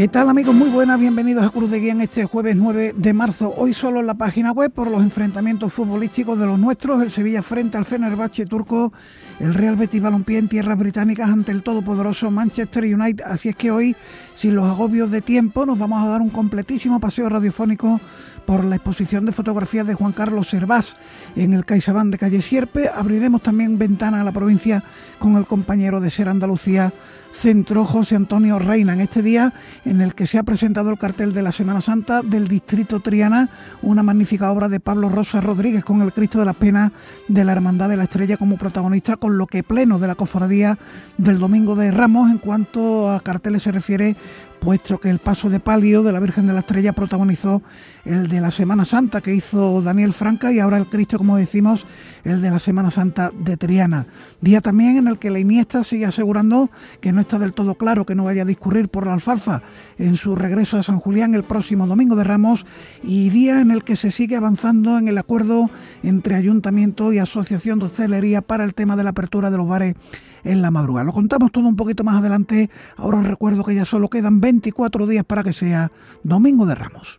¿Qué tal amigos? Muy buenas, bienvenidos a Cruz de Guía en este jueves 9 de marzo. Hoy solo en la página web por los enfrentamientos futbolísticos de los nuestros, el Sevilla frente al Fenerbahce turco, el Real Betis Balompié en tierras británicas ante el todopoderoso Manchester United. Así es que hoy, sin los agobios de tiempo, nos vamos a dar un completísimo paseo radiofónico por la exposición de fotografías de Juan Carlos Servás en el CaixaBank de Calle Sierpe. Abriremos también ventana a la provincia con el compañero de Ser Andalucía Centro José Antonio Reina en este día en el que se ha presentado el cartel de la Semana Santa del Distrito Triana, una magnífica obra de Pablo Rosa Rodríguez con el Cristo de las Penas de la Hermandad de la Estrella como protagonista, con lo que pleno de la cofradía del Domingo de Ramos en cuanto a carteles se refiere puesto que el paso de palio de la Virgen de la Estrella protagonizó el de la Semana Santa que hizo Daniel Franca y ahora el Cristo, como decimos, el de la Semana Santa de Triana. Día también en el que la Iniesta sigue asegurando que no está del todo claro que no vaya a discurrir por la alfalfa en su regreso a San Julián el próximo domingo de Ramos y día en el que se sigue avanzando en el acuerdo entre Ayuntamiento y Asociación de Hostelería para el tema de la apertura de los bares en la madrugada. Lo contamos todo un poquito más adelante. Ahora os recuerdo que ya solo quedan 24 días para que sea Domingo de Ramos.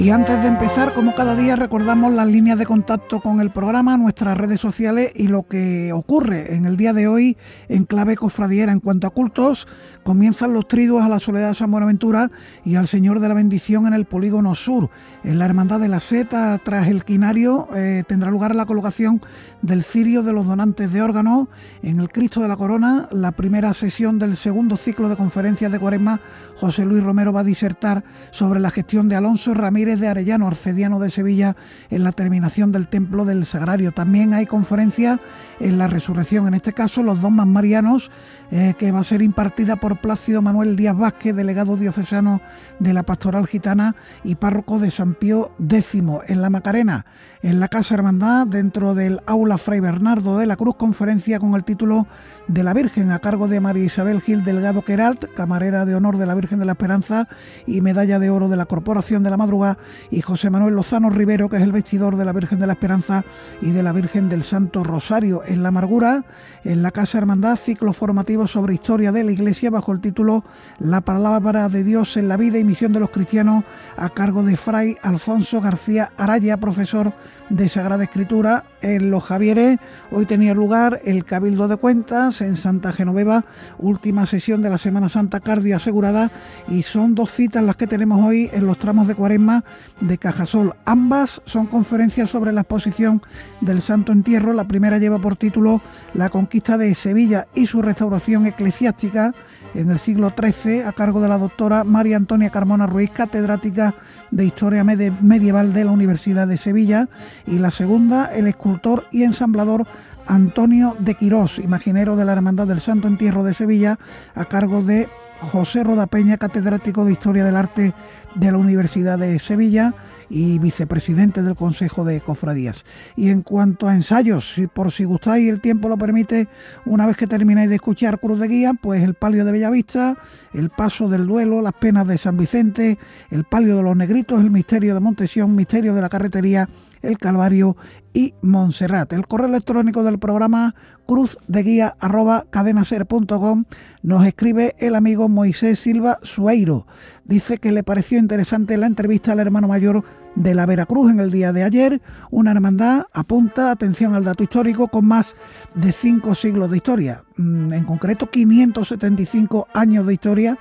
Y antes de empezar, como cada día, recordamos las líneas de contacto con el programa, nuestras redes sociales y lo que ocurre en el día de hoy en clave cofradiera. En cuanto a cultos, comienzan los triduos a la Soledad de San Buenaventura y al Señor de la Bendición en el Polígono Sur. En la Hermandad de la Seta, tras el quinario, eh, tendrá lugar la colocación del cirio de los donantes de órganos. En el Cristo de la Corona, la primera sesión del segundo ciclo de conferencias de Cuaresma, José Luis Romero va a disertar sobre la gestión de Alonso Ramírez de Arellano, arcediano de Sevilla, en la terminación del Templo del Sagrario. También hay conferencia en la resurrección, en este caso los dos marianos, eh, que va a ser impartida por Plácido Manuel Díaz Vázquez, delegado diocesano de la Pastoral Gitana y párroco de San Pío X. En la Macarena, en la Casa Hermandad, dentro del aula Fray Bernardo de la Cruz, conferencia con el título de la Virgen a cargo de María Isabel Gil Delgado Queralt, camarera de honor de la Virgen de la Esperanza y medalla de oro de la Corporación de la Madrugada, y José Manuel Lozano Rivero, que es el vestidor de la Virgen de la Esperanza y de la Virgen del Santo Rosario. En la Amargura, en la Casa Hermandad, ciclo formativo sobre historia de la Iglesia bajo el título La palabra de Dios en la vida y misión de los cristianos a cargo de Fray Alfonso García Araya, profesor de Sagrada Escritura en Los Javieres. Hoy tenía lugar el Cabildo de Cuentas en Santa Genoveva, última sesión de la Semana Santa Cardio asegurada y son dos citas las que tenemos hoy en los tramos de Cuaresma de Cajasol. Ambas son conferencias sobre la exposición del Santo Entierro. La primera lleva por título La conquista de Sevilla y su restauración eclesiástica en el siglo XIII a cargo de la doctora María Antonia Carmona Ruiz, catedrática de Historia Medieval de la Universidad de Sevilla, y la segunda, el escultor y ensamblador Antonio de Quirós, imaginero de la Hermandad del Santo Entierro de Sevilla, a cargo de José Rodapeña, catedrático de Historia del Arte de la Universidad de Sevilla y vicepresidente del Consejo de Cofradías. Y en cuanto a ensayos, si por si gustáis el tiempo lo permite, una vez que termináis de escuchar Cruz de Guía, pues el palio de Bellavista, el paso del duelo, las penas de San Vicente, el palio de los negritos, el misterio de Montesión, misterio de la carretería, el Calvario y Montserrat. El correo electrónico del programa cruzdeguía.cadenaser.com nos escribe el amigo Moisés Silva Sueiro. Dice que le pareció interesante la entrevista al hermano mayor de la Veracruz en el día de ayer. Una hermandad apunta, atención al dato histórico, con más de cinco siglos de historia. Mm, en concreto, 575 años de historia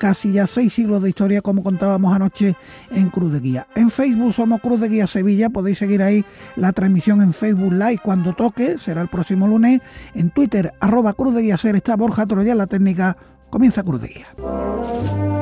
casi ya seis siglos de historia, como contábamos anoche en Cruz de Guía. En Facebook somos Cruz de Guía Sevilla, podéis seguir ahí la transmisión en Facebook Live cuando toque, será el próximo lunes. En Twitter, arroba Cruz de Guía Ser, está Borja Troya, la técnica, comienza Cruz de Guía.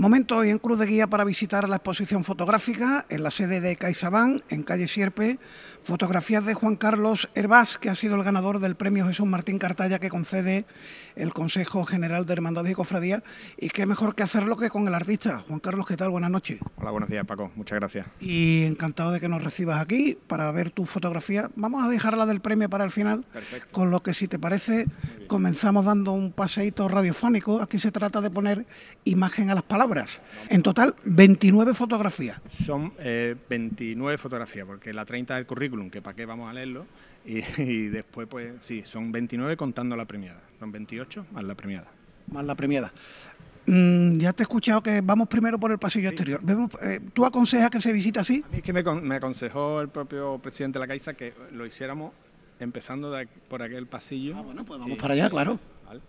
Momento hoy en Cruz de Guía para visitar la exposición fotográfica en la sede de CaixaBank, en calle Sierpe, fotografías de Juan Carlos Herbás, que ha sido el ganador del premio Jesús Martín Cartalla que concede el Consejo General de Hermandades y Cofradía, y qué mejor que hacerlo que con el artista. Juan Carlos, ¿qué tal? Buenas noches. Hola, buenos días Paco, muchas gracias. Y encantado de que nos recibas aquí para ver tu fotografía. Vamos a dejarla del premio para el final, con lo que si te parece comenzamos dando un paseíto radiofónico. Aquí se trata de poner imagen a las palabras en total, 29 fotografías. Son 29 eh, fotografías, porque la 30 del currículum, que para qué vamos a leerlo, y, después, pues sí, son 29 contando la premiada. Son 28 más la premiada. Más la premiada. Mm, ya te he escuchado que vamos primero por el pasillo exterior. Eh, ¿Tú aconsejas que se visite así? A mí es que me, aconsejó el propio presidente de la Caixa que lo hiciéramos empezando por aquel pasillo. Ah, bueno, pues vamos para allá, claro. Vale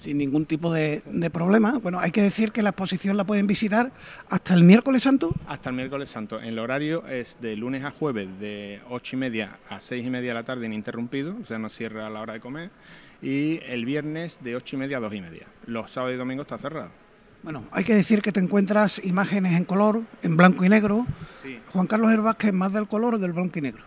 sin ningún tipo de, problema. Bueno, hay que decir que la exposición la pueden visitar hasta el miércoles santo. Hasta el miércoles santo. El horario es de lunes a jueves de ocho y media a seis y media de la tarde ininterrumpido, o sea, no cierra a la hora de comer. Y el viernes de ocho y media a dos y media. Los sábados y domingos está cerrado. Bueno, hay que decir que te encuentras imágenes en color, en blanco y negro. Juan Carlos Herbás, que es más del color o del blanco y negro.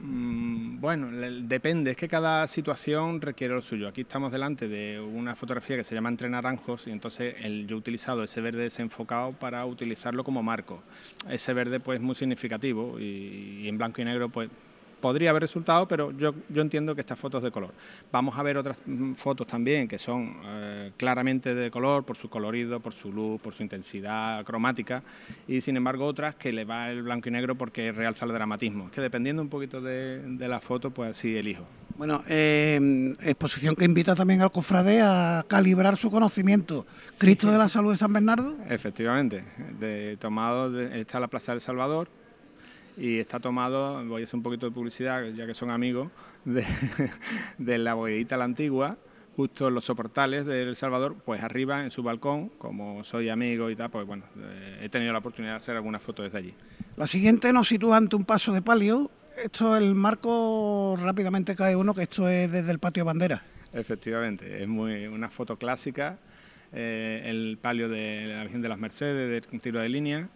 Mm, bueno, depende, es que cada situación requiere lo suyo. Aquí estamos delante de una fotografía que se llama Entre Naranjos y entonces yo he utilizado ese verde desenfocado para utilizarlo como marco. Ese verde pues muy significativo y en blanco y negro pues podría haber resultado, pero yo, yo entiendo que estas fotos de color. Vamos a ver otras mm, fotos también que son eh, claramente de color por su colorido, por su luz, por su intensidad cromática y sin embargo otras que le va el blanco y negro porque realza el dramatismo. que dependiendo un poquito de, la foto, pues así elijo. Bueno, eh, exposición que invita también al cofrade a calibrar su conocimiento. Cristo de la Salud de San Bernardo. Efectivamente, de, tomado está la Plaza del Salvador, y está tomado, voy a hacer un poquito de publicidad, ya que son amigos, de, la bodeguita La Antigua, justo en los soportales de El Salvador, pues arriba en su balcón, como soy amigo y tal, pues bueno, eh, he tenido la oportunidad de hacer alguna foto desde allí. La siguiente nos sitúa ante un paso de palio. Esto, el marco rápidamente cae uno, que esto es desde el patio bandera. Efectivamente, es muy una foto clásica, eh, el palio de la Virgen de las Mercedes, del tiro de línea,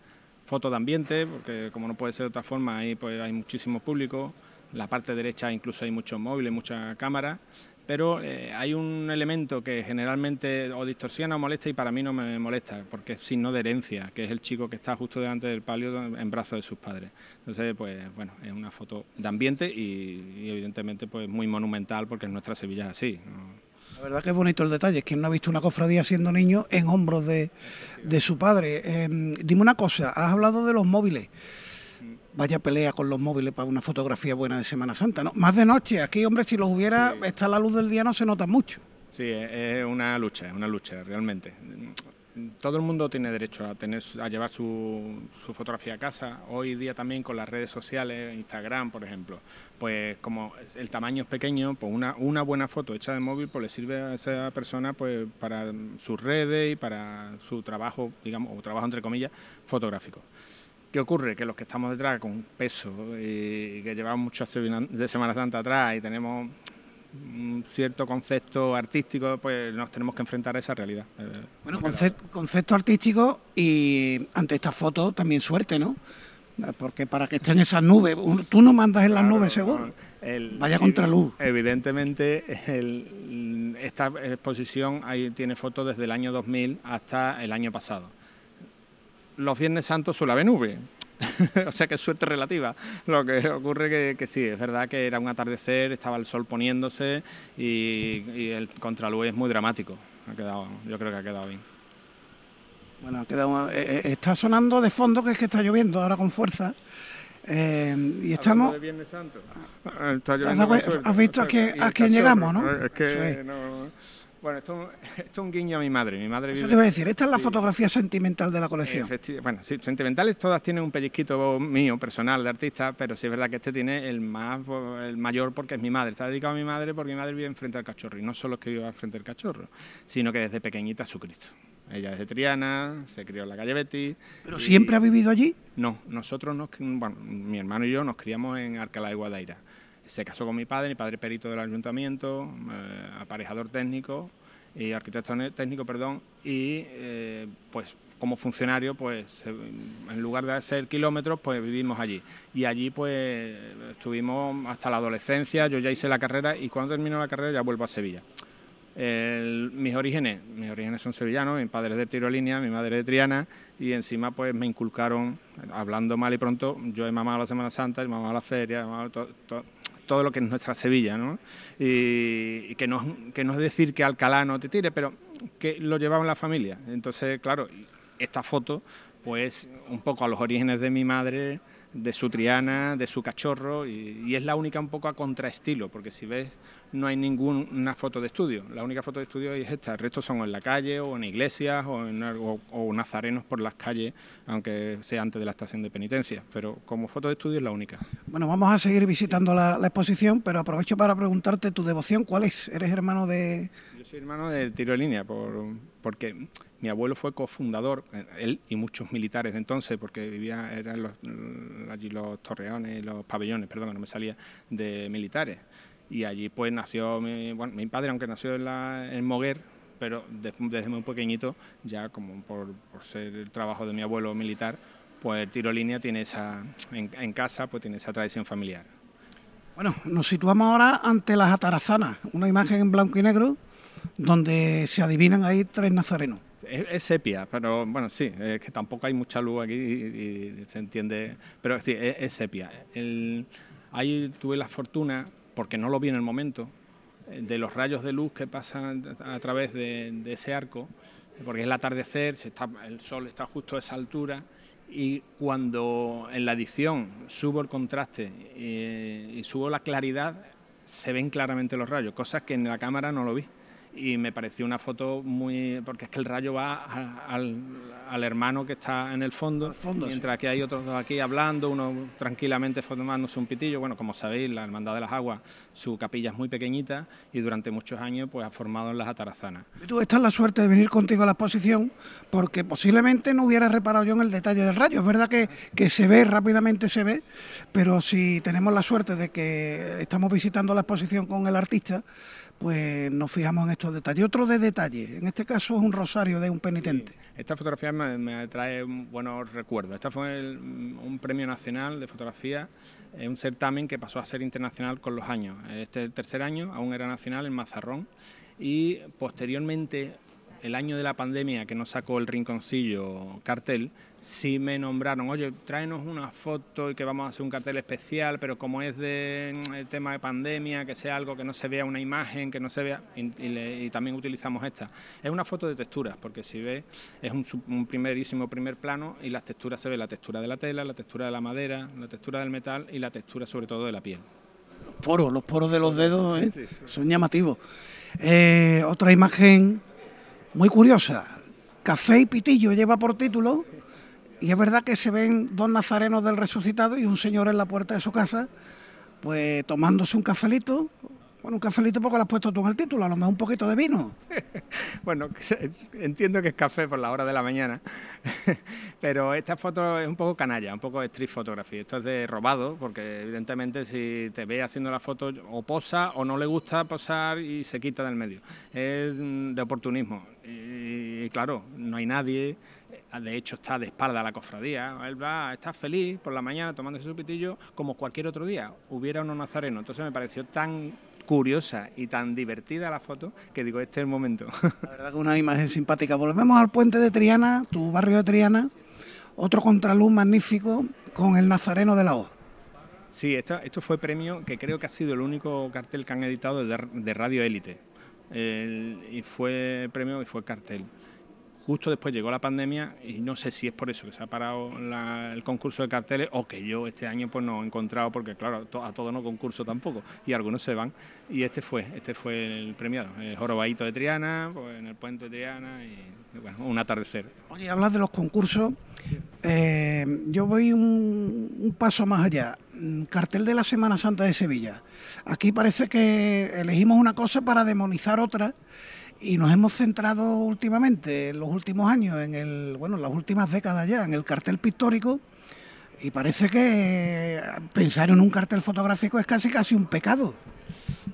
foto de ambiente, porque como no puede ser de otra forma, ahí pues hay muchísimo público, la parte derecha incluso hay muchos móviles, muchas cámaras, pero eh, hay un elemento que generalmente o distorsiona o molesta y para mí no me molesta, porque es signo de herencia, que es el chico que está justo delante del palio en brazos de sus padres. Entonces, pues bueno, es una foto de ambiente y, evidentemente pues muy monumental porque en nuestra Sevilla es así. Verdad que es bonito el detalle, es que no ha visto una cofradía siendo niño en hombros de, su padre. Em, dime una cosa, has hablado de los móviles. Vaya pelea con los móviles para una fotografía buena de Semana Santa, ¿no? Más de noche, aquí, hombre, si los hubiera, está la luz del día, no se nota mucho. Sí, es una lucha, es una lucha, realmente todo el mundo tiene derecho a tener a llevar su, fotografía a casa. Hoy día también con las redes sociales, Instagram, por ejemplo, pues como el tamaño es pequeño, pues una, buena foto hecha de móvil pues le sirve a esa persona pues para sus redes y para su trabajo, digamos, o trabajo entre comillas, fotográfico. ¿Qué ocurre? Que los que estamos detrás con peso y que llevamos muchas de Semana Santa atrás y tenemos cierto concepto artístico, pues nos tenemos que enfrentar a esa realidad. Eh, bueno, concepto, artístico y ante esta foto también suerte, ¿no? Porque para que estén esas nubes, tú no mandas en las nubes seguro. Vaya contraluz. Evidentemente, esta exposición ahí tiene fotos desde el año 2000 hasta el año pasado. Los Viernes Santos suele haber nube, o sea que es suerte relativa. Lo que ocurre que, que sí, es verdad que era un atardecer, estaba el sol poniéndose y, el contraluz es muy dramático. Ha quedado, yo creo que ha quedado bien. Bueno, ha quedado, eh, eh, está sonando de fondo que es que está lloviendo ahora con fuerza. Eh, y estamos. De Viernes Santo. Ah, ¿Has visto a quién, llegamos, no? Es que no, bueno, esto, es un guiño a mi madre. Mi madre Eso te iba a decir, esta es la fotografía sentimental de la colección. bueno, sí, sentimentales todas tienen un pellizquito mío, personal, de artista, pero sí es verdad que este tiene el más el mayor porque es mi madre. Está dedicado a mi madre porque mi madre vive enfrente al cachorro. Y no solo es que vive enfrente al cachorro, sino que desde pequeñita su Cristo. Ella es de Triana, se crió en la calle Betty. ¿Pero siempre ha vivido allí? No, nosotros, nos, bueno, mi hermano y yo nos criamos en Alcalá de Guadaira se casó con mi padre, mi padre perito del ayuntamiento, eh, aparejador técnico y arquitecto técnico, perdón, y eh, pues como funcionario, pues en lugar de hacer kilómetros, pues vivimos allí. Y allí pues estuvimos hasta la adolescencia, yo ya hice la carrera y cuando termino la carrera ya vuelvo a Sevilla. mis orígenes, mis orígenes son sevillanos, mi padre es de Tirolínea, mi madre de Triana y encima pues me inculcaron, hablando mal y pronto, yo he mamado la Semana Santa, he mamado la feria, he mamado todo, lo que es nuestra Sevilla, ¿no? Y, que, no, que no es decir que Alcalá no te tire, pero que lo llevaba la familia. Entonces, claro, esta foto, pues un poco a los orígenes de mi madre, de su triana, de su cachorro, y, es la única un poco a contraestilo, porque si ves no hay ninguna foto de estudio, la única foto de estudio es esta, el resto son en la calle o en iglesias o, en, o, nazarenos por las calles, aunque sea antes de la estación de penitencia, pero como foto de estudio es la única. Bueno, vamos a seguir visitando la, exposición, pero aprovecho para preguntarte tu devoción, ¿cuál es? ¿Eres hermano de...? Yo soy hermano de tiro de línea, por, porque mi abuelo fue cofundador, eh, él y muchos militares de entonces, porque vivía, eran los, allí los torreones, los pabellones, perdón, no me salía, de militares. Y allí pues nació mi, mi padre, aunque nació en, la, en Moguer, pero desde muy pequeñito, ya como por, ser el trabajo de mi abuelo militar, pues el tiro línea tiene esa, en, en casa, pues tiene esa tradición familiar. Bueno, nos situamos ahora ante las atarazanas, una imagen en blanco y negro donde se adivinan ahí tres nazarenos. Es, sepia, pero bueno, sí, es que tampoco hay mucha luz aquí y, se entiende, pero sí, es, sepia. ahí tuve la fortuna, porque no lo vi en el momento, de los rayos de luz que pasan a través de, ese arco, porque es el atardecer, se está, el sol está justo a esa altura y cuando en la edición subo el contraste y, y subo la claridad, se ven claramente los rayos, cosas que en la cámara no lo vi y me pareció una foto muy... porque es que el rayo va al, al hermano que está en el fondo, mientras que hay otros dos aquí hablando, uno tranquilamente formándose un pitillo. Bueno, como sabéis, la Hermandad de las Aguas, su capilla es muy pequeñita y durante muchos años pues ha formado en las atarazanas. Tú estás la suerte de venir contigo a la exposición porque posiblemente no hubiera reparado yo en el detalle del rayo. Es verdad que, que se ve, rápidamente se ve, pero si tenemos la suerte de que estamos visitando la exposición con el artista, pues nos fijamos en estos detalles. Otro de detalle, en este caso es un rosario de un penitente. esta fotografía me, trae buenos recuerdos. Esta fue un premio nacional de fotografía, un certamen que pasó a ser internacional con los años. Este el tercer año, aún era nacional en Mazarrón y posteriormente el año de la pandemia que nos sacó el rinconcillo cartel, sí me nombraron, oye, tráenos una foto y que vamos a hacer un cartel especial, pero como es de mm, el tema de pandemia, que sea algo que no se vea una imagen, que no se vea, y, también utilizamos esta. Es una foto de texturas, porque si ves, es un, primerísimo primer plano y las texturas se ve la textura de la tela, la textura de la madera, la textura del metal y la textura sobre todo de la piel. Los poros, los poros de los dedos ¿eh? son llamativos. Eh, otra imagen muy curiosa. Café y Pitillo lleva por título, y es verdad que se ven dos nazarenos del resucitado y un señor en la puerta de su casa, pues tomándose un cafelito, bueno, un cafelito porque lo has puesto tú en el título, a lo mejor un poquito de vino. bueno, entiendo que es café por la hora de la mañana, pero esta foto es un poco canalla, un poco street photography. Esto es de robado, porque evidentemente si te ve haciendo la foto o posa o no le gusta posar y se quita del medio. Es de oportunismo. Y claro, no hay nadie, de hecho está de espalda a la cofradía, él va, está feliz por la mañana tomándose su pitillo como cualquier otro día, hubiera uno nazareno. Entonces me pareció tan curiosa y tan divertida la foto que digo, este es el momento. La verdad que una imagen simpática. Volvemos al puente de Triana, tu barrio de Triana, otro contraluz magnífico con el Nazareno de la O. Sí, esto, esto fue premio que creo que ha sido el único cartel que han editado de, de Radio Élite. y fue premio y fue cartel. Justo después llegó la pandemia y no sé si es por eso que se ha parado el concurso de carteles o que yo este año pues no he encontrado porque claro, a todo no concurso tampoco y algunos se van y este fue, este fue el premiado, el jorobadito de Triana, pues, en el puente de Triana y bueno, un atardecer. Oye, hablas de los concursos, eh, yo voy un paso más allá, cartel de la Semana Santa de Sevilla. Aquí parece que elegimos una cosa para demonizar otra y nos hemos centrado últimamente, en los últimos años, en el, bueno, las últimas décadas ya, en el cartel pictórico. Y parece que pensar en un cartel fotográfico es casi casi un pecado.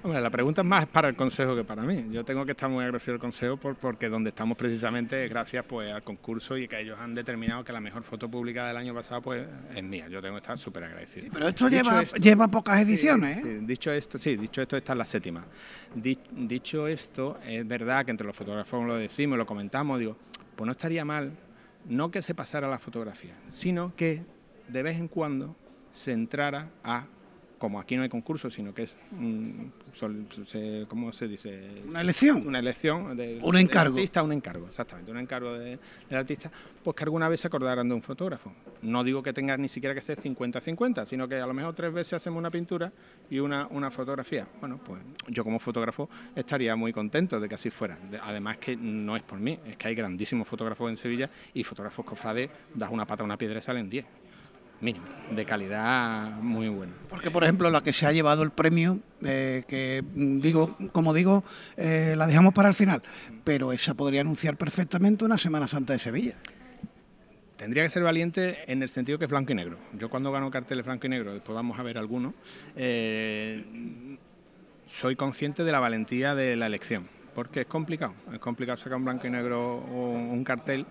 Hombre, la pregunta es más para el Consejo que para mí. Yo tengo que estar muy agradecido al Consejo por, porque donde estamos precisamente es gracias pues, al concurso y que ellos han determinado que la mejor foto pública del año pasado pues, es mía. Yo tengo que estar súper agradecido. pero esto lleva, lleva pocas ediciones. ¿eh? dicho esto, sí, dicho esto, esta es la séptima. dicho esto, es verdad que entre los fotógrafos lo decimos, lo comentamos, digo, pues no estaría mal no que se pasara la fotografía, sino que de vez en cuando se entrara a como aquí no hay concurso, sino que es, ¿cómo se dice? Una elección. Una elección. De, un encargo. Del artista, un encargo, exactamente, un encargo del artista, pues que alguna vez se acordaran de un fotógrafo. No digo que tenga ni siquiera que ser 50-50, sino que a lo mejor tres veces hacemos una pintura y una, una fotografía. Bueno, pues yo como fotógrafo estaría muy contento de que así fuera. Además que no es por mí, es que hay grandísimos fotógrafos en Sevilla y fotógrafos cofrades, das una pata a una piedra y salen 10 mínimo, de calidad muy buena. Porque, por ejemplo, la que se ha llevado el premio, eh, que mm, digo, como digo, eh, la dejamos para el final, pero esa podría anunciar perfectamente una Semana Santa de Sevilla. Tendría que ser valiente en el sentido que es blanco y negro. Yo cuando gano carteles blanco y negro, después vamos a ver algunos, eh, soy consciente de la valentía de la elección porque es complicado, es complicado sacar un blanco y negro o un cartel,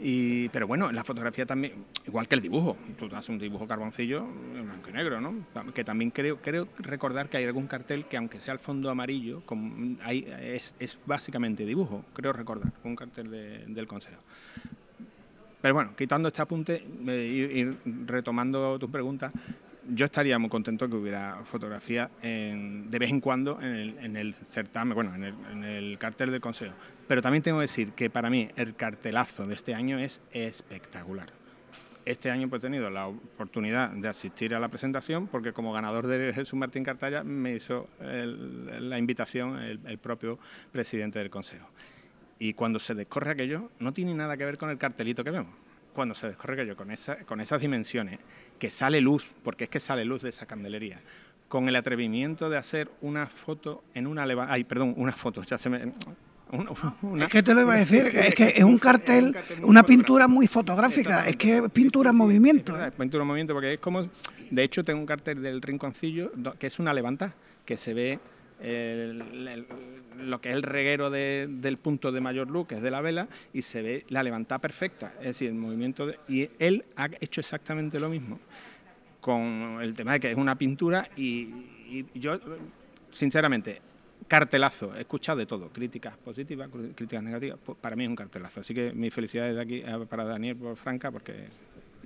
y, pero bueno, en la fotografía también, igual que el dibujo, tú haces un dibujo carboncillo en blanco y negro, ¿no? Que también creo, creo recordar que hay algún cartel que aunque sea el fondo amarillo, hay, es, básicamente dibujo, creo recordar, un cartel del Consejo. Pero bueno, quitando este apunte eh, y retomando tu pregunta, yo estaría muy contento que hubiera fotografía de vez en cuando en el, certamen, bueno, en el, cartel del Consejo. Pero también tengo que decir que para mí el cartelazo de este año es espectacular. Este año pues, he tenido la oportunidad de asistir a la presentación porque como ganador de Jesús Martín Cartalla me hizo la invitación el, propio presidente del Consejo. Y cuando se descorre aquello, no tiene nada que ver con el cartelito que vemos. Cuando se descorre aquello con, esa, con esas dimensiones que sale luz, porque es que sale luz de esa candelería, con el atrevimiento de hacer una foto en una ay, perdón, una foto, ya se me es que te lo iba a decir, es que es un cartel, una pintura muy fotográfica, es que es pintura en movimiento. ¿eh? Pintura en movimiento, porque es como, de hecho tengo un cartel del rinconcillo que es una levanta, que se ve lo que es el reguero del punto de mayor luz, que es de la vela, y se ve la levantada perfecta, es decir, el movimiento, de, y él ha hecho exactamente lo mismo con el tema de que es una pintura y, yo, sinceramente, cartelazo, he escuchado de todo, críticas positivas, críticas negativas, pues para mí es un cartelazo. Así que mis felicidades de aquí eh, para Daniel por Franca, porque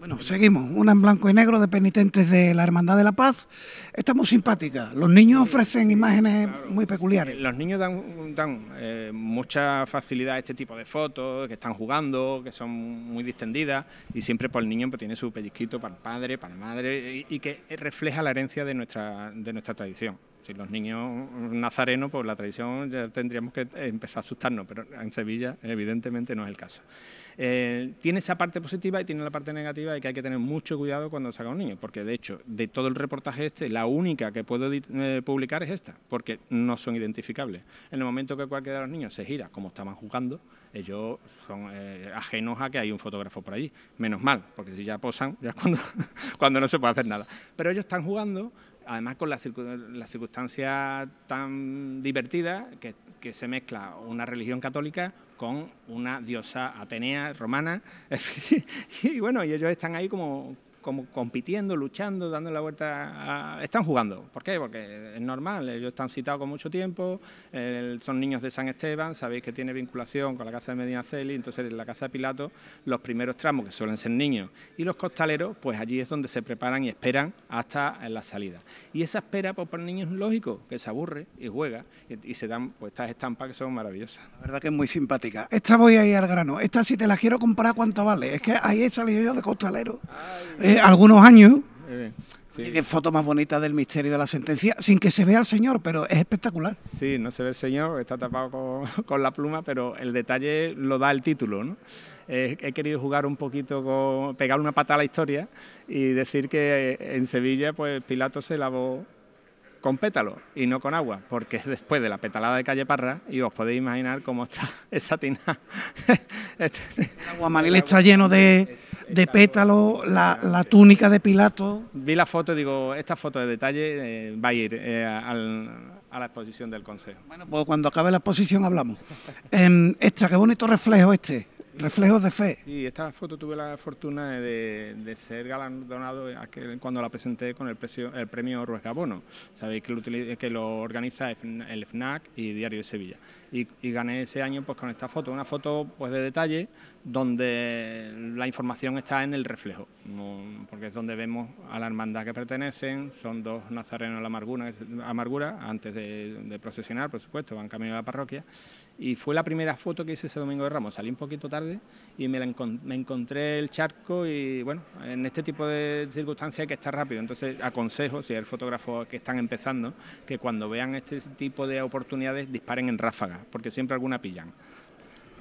bueno, seguimos. Una en blanco y negro de penitentes de la Hermandad de la Paz. Está muy simpática. Los niños ofrecen imágenes muy peculiares. Los niños dan, eh, mucha facilidad a este tipo de fotos, que están jugando, que son muy distendidas y siempre por el niño pues, tiene su pellizquito para el padre, para la madre y, que refleja la herencia de nuestra, de nuestra tradición. Si los niños nazarenos, pues la tradición ya tendríamos que empezar a asustarnos, pero en Sevilla evidentemente no es el caso. Eh, tiene esa parte positiva y tiene la parte negativa y que hay que tener mucho cuidado cuando saca un niño, porque de hecho, de todo el reportaje este, la única que puedo eh, publicar es esta, porque no son identificables. En el momento que cualquiera de los niños se gira como estaban jugando, ellos son eh, ajenos a que hay un fotógrafo por allí. Menos mal, porque si ya posan, ya es cuando, cuando no se puede hacer nada. Pero ellos están jugando, además con la, la circunstancia tan divertida que, que se mezcla una religión católica con una diosa atenea romana. y bueno, y ellos están ahí como, como compitiendo, luchando, dando la vuelta. A... Están jugando. ¿Por qué? Porque es normal, ellos están citados con mucho tiempo, son niños de San Esteban, sabéis que tiene vinculación con la casa de Medina Celi, entonces en la casa de Pilato los primeros tramos, que suelen ser niños, y los costaleros, pues allí es donde se preparan y esperan hasta la salida. Y esa espera pues, para el niño es lógico, que se aburre y juega, y, se dan pues, estas estampas que son maravillosas. La verdad que es muy simpática. Esta voy a ir al grano. Esta si te la quiero comprar, ¿cuánto vale? Es que ahí he salido yo de costalero algunos años. Y qué foto más bonita del misterio de la sentencia, sin que se vea al señor, pero es espectacular. Sí, no se ve el señor, está tapado con, la pluma, pero el detalle lo da el título. ¿no? he querido jugar un poquito, con, pegar una pata a la historia y decir que en Sevilla pues Pilato se lavó con pétalos y no con agua, porque es después de la petalada de Calle Parra y os podéis imaginar cómo está esa tina. El aguamaril está lleno de, de pétalos, la, túnica de Pilato. Vi la foto y digo, esta foto de detalle eh, va a ir eh, al, a la exposición del Consejo. Bueno, pues cuando acabe la exposición hablamos. eh, esta, qué bonito reflejo este. Reflejos de fe. Y esta foto tuve la fortuna de, de ser galardonado aquel- cuando la presenté con el, precio- el premio Ruesga Bono. Sabéis que lo, que lo organiza el FNAC y Diario de Sevilla. Y, y gané ese año pues con esta foto, una foto pues de detalle donde la información está en el reflejo, porque es donde vemos a la hermandad que pertenecen, son dos nazarenos de la amargura, amargura antes de, procesionar, por supuesto, van camino a la parroquia, y fue la primera foto que hice ese domingo de Ramos. Salí un poquito tarde y me, la encon- me encontré el charco y bueno, en este tipo de circunstancias hay que estar rápido. Entonces aconsejo, si hay fotógrafos que están empezando, que cuando vean este tipo de oportunidades disparen en ráfagas, porque siempre alguna pillan.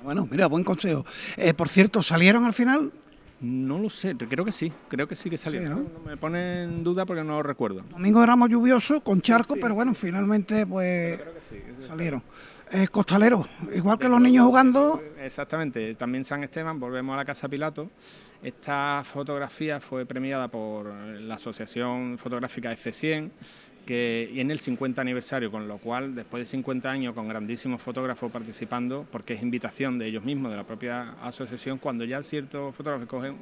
Bueno, mira, buen consejo. Eh, por cierto, ¿salieron al final? No lo sé, creo que sí, creo que sí que. Sí, ¿no? Me pone en duda porque no lo recuerdo. Domingo de Ramos lluvioso, con charco, Sí. pero bueno, finalmente pues salieron. Eh, costalero, igual que los niños jugando, Exactamente, también San Esteban, volvemos a la Casa Pilato. Esta fotografía fue premiada por la Asociación Fotográfica F100 que, y en el 50 aniversario, con lo cual, después de 50 años con grandísimos fotógrafos participando, porque es invitación de ellos mismos, de la propia asociación, cuando ya ciertos fotógrafos cogen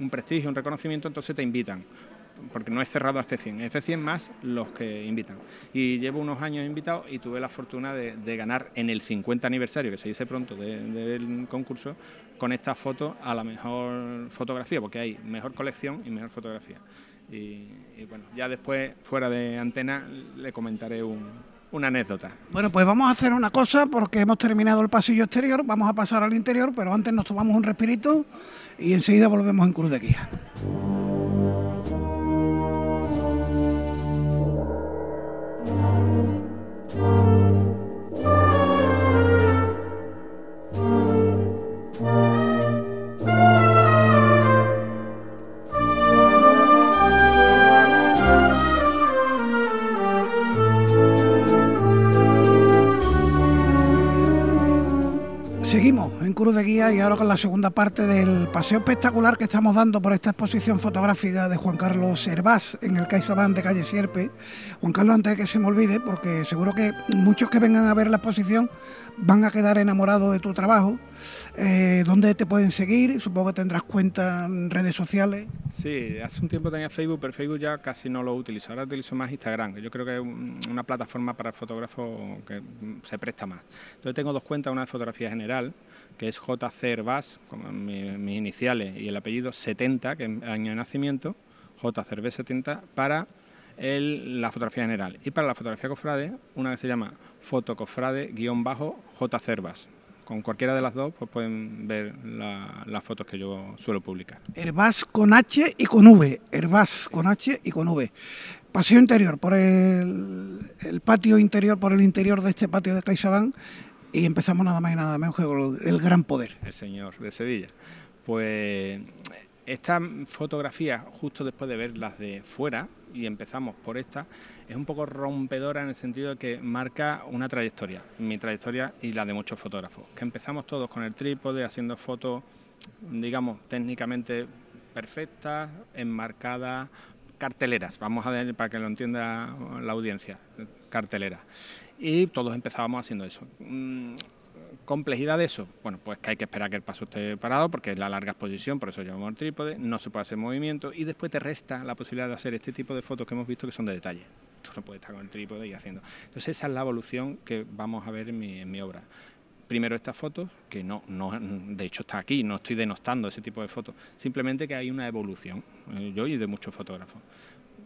un prestigio, un reconocimiento, entonces te invitan porque no es cerrado a F100, es F100 más los que invitan. Y llevo unos años invitado y tuve la fortuna de, ganar en el 50 aniversario, que se dice pronto, de- del concurso, con esta foto a la mejor fotografía, porque hay mejor colección y mejor fotografía. Y, bueno, ya después, fuera de antena, le comentaré un- una anécdota. Bueno, pues vamos a hacer una cosa porque hemos terminado el pasillo exterior, vamos a pasar al interior, pero antes nos tomamos un respirito y enseguida volvemos en Cruz de Guía. Cruz de Guía y ahora con la segunda parte del paseo espectacular que estamos dando por esta exposición fotográfica de Juan Carlos Hervás en el CaixaBank de calle Sierpe. Juan Carlos, antes de que se me olvide, porque seguro que muchos que vengan a ver la exposición van a quedar enamorados de tu trabajo. Eh, ¿Dónde te pueden seguir? Supongo que tendrás cuenta en redes sociales. Sí, hace un tiempo tenía Facebook, pero Facebook ya casi no lo utilizo. Ahora utilizo más Instagram, que yo creo que es un- una plataforma para el fotógrafo que mm, se presta más. Entonces tengo dos cuentas, una de fotografía general, que es JC Herbás, como mi- mis iniciales y el apellido 70, que es año de nacimiento, JCRB 70, para el- la fotografía general. Y para la fotografía cofrade, una que se llama fotocofrade-J Cervas. Con cualquiera de las dos pues pueden ver la- las fotos que yo suelo publicar. Hervás con H y con V. Hervás con H y con V. Paseo interior por el, el patio interior, por el interior de este patio de CaixaBank y empezamos nada más y nada menos que con el gran poder. el señor de Sevilla. Pues esta fotografía, justo después de ver las de fuera, y empezamos por esta, es un poco rompedora en el sentido de que marca una trayectoria, mi trayectoria y la de muchos fotógrafos. Que empezamos todos con el trípode, haciendo fotos, digamos, técnicamente perfectas, enmarcadas, carteleras, vamos a ver para que lo entienda la audiencia, carteleras. Y todos empezábamos haciendo eso. Mm, ¿Complejidad de eso? Bueno, pues que hay que esperar que el paso esté parado porque es la larga exposición, por eso llevamos el trípode, no se puede hacer movimiento y después te resta la posibilidad de hacer este tipo de fotos que hemos visto que son de detalle. Tú no puedes estar con el trípode y haciendo. Entonces esa es la evolución que vamos a ver en mi, en mi obra. Primero estas fotos, que no, no, de hecho está aquí, no estoy denostando ese tipo de fotos, simplemente que hay una evolución, eh, yo y de muchos fotógrafos.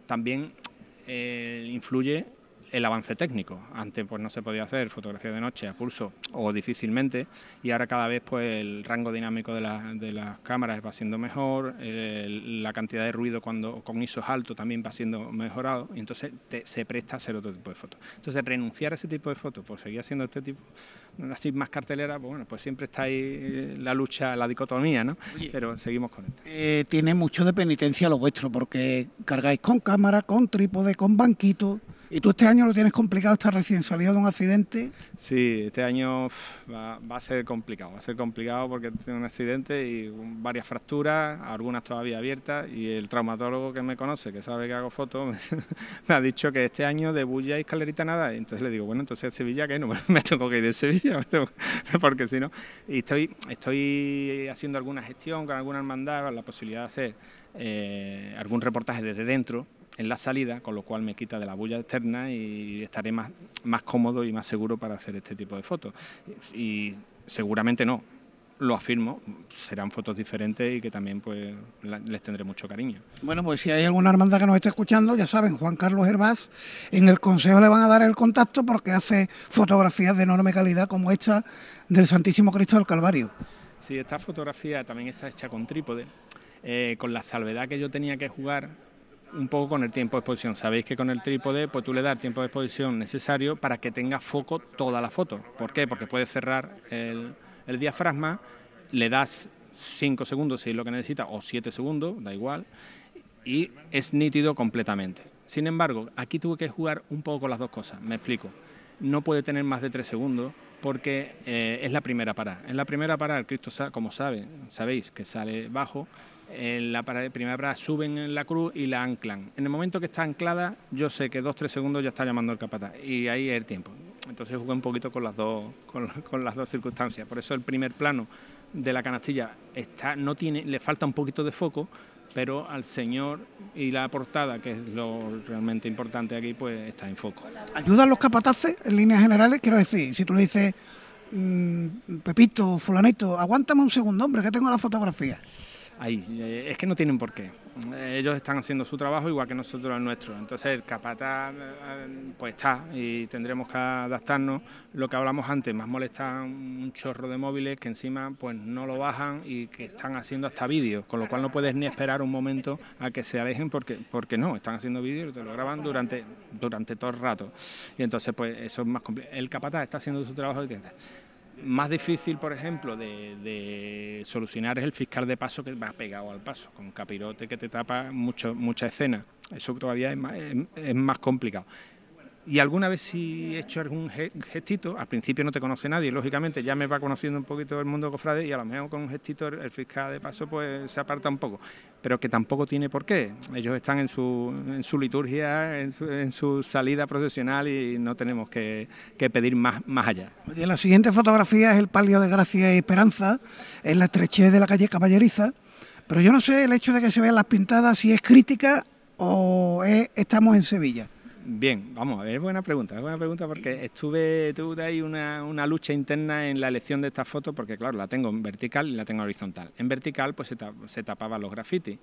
También eh, influye el avance técnico. Antes pues no se podía hacer fotografía de noche a pulso o difícilmente y ahora cada vez pues el rango dinámico de, la- de las cámaras va siendo mejor, el- la cantidad de ruido cuando con ISOs alto también va siendo mejorado y entonces te- se presta a hacer otro tipo de fotos. Entonces renunciar a ese tipo de fotos por seguir haciendo este tipo así más cartelera, pues bueno, pues siempre está ahí eh, la lucha, la dicotomía, ¿no? Pero seguimos con esto. Eh, tiene mucho de penitencia lo vuestro porque cargáis con cámara, con trípode, con banquito. ¿Y tú este año lo tienes complicado? ¿Estás recién salido de un accidente? Sí, este año va, a ser complicado, va a ser complicado porque tengo un accidente y varias fracturas, algunas todavía abiertas, y el traumatólogo que me conoce, que sabe que hago fotos, me ha dicho que este año de bulla y escalerita nada, y entonces le digo, bueno, entonces Sevilla, ¿qué? No, me tengo que ir de Sevilla, porque si no, y estoy, estoy haciendo alguna gestión con alguna hermandad, la posibilidad de hacer eh, algún reportaje desde dentro, en la salida, con lo cual me quita de la bulla externa y estaré más, más cómodo y más seguro para hacer este tipo de fotos. Y seguramente no, lo afirmo, serán fotos diferentes y que también pues les tendré mucho cariño. Bueno, pues si hay alguna hermandad que nos esté escuchando, ya saben, Juan Carlos Hervás, en el consejo le van a dar el contacto porque hace fotografías de enorme calidad como esta del Santísimo Cristo del Calvario. Sí, esta fotografía también está hecha con trípode, eh, con la salvedad que yo tenía que jugar un poco con el tiempo de exposición. Sabéis que con el trípode pues tú le das el tiempo de exposición necesario para que tenga foco toda la foto. ¿Por qué? Porque puedes cerrar el, diafragma, le das 5 segundos si es lo que necesita o 7 segundos, da igual, y es nítido completamente. Sin embargo, aquí tuve que jugar un poco con las dos cosas. Me explico. No puede tener más de 3 segundos porque eh, es la primera parada. En la primera parada, el Cristo, como sabe, sabéis que sale bajo, en la primera parada suben en la cruz y la anclan. En el momento que está anclada, yo sé que dos tres segundos ya está llamando el capataz y ahí es el tiempo. Entonces jugué un poquito con las dos, con, las dos circunstancias. Por eso el primer plano de la canastilla está, no tiene, le falta un poquito de foco, pero al señor y la portada, que es lo realmente importante aquí, pues está en foco. ¿Ayudan los capataces en líneas generales? Quiero decir, si tú le dices, mm, Pepito, fulanito, aguántame un segundo, hombre, que tengo la fotografía ahí. Eh, es que no tienen por qué. Ellos están haciendo su trabajo igual que nosotros el nuestro. Entonces el capataz eh, pues está y tendremos que adaptarnos. Lo que hablamos antes, más molesta un chorro de móviles que encima pues no lo bajan y que están haciendo hasta vídeos, con lo cual no puedes ni esperar un momento a que se alejen porque, porque no, están haciendo vídeos y te lo graban durante, durante todo el rato. Y entonces pues eso es más complicado. El capataz está haciendo su trabajo y más difícil, por ejemplo, de, solucionar es el fiscal de paso que va pegado al paso, con capirote que te tapa mucho, mucha escena. Eso todavía es más complicado. Y alguna vez si he hecho algún gestito, al principio no te conoce nadie, lógicamente ya me va conociendo un poquito el mundo cofrade y a lo mejor con un gestito el fiscal de paso pues se aparta un poco, pero que tampoco tiene por qué. Ellos están en su, en su liturgia, en su, en su salida profesional y no tenemos que, pedir más, allá. La siguiente fotografía es el palio de Gracia y Esperanza, en la estrechez de la calle Caballeriza, pero yo no sé el hecho de que se vean las pintadas si es crítica o estamos en Sevilla. Bien, vamos a ver, buena pregunta, buena pregunta porque estuve, tuve ahí una, una, lucha interna en la elección de esta foto porque claro, la tengo en vertical y la tengo en horizontal. En vertical pues se, tapaban los grafitis,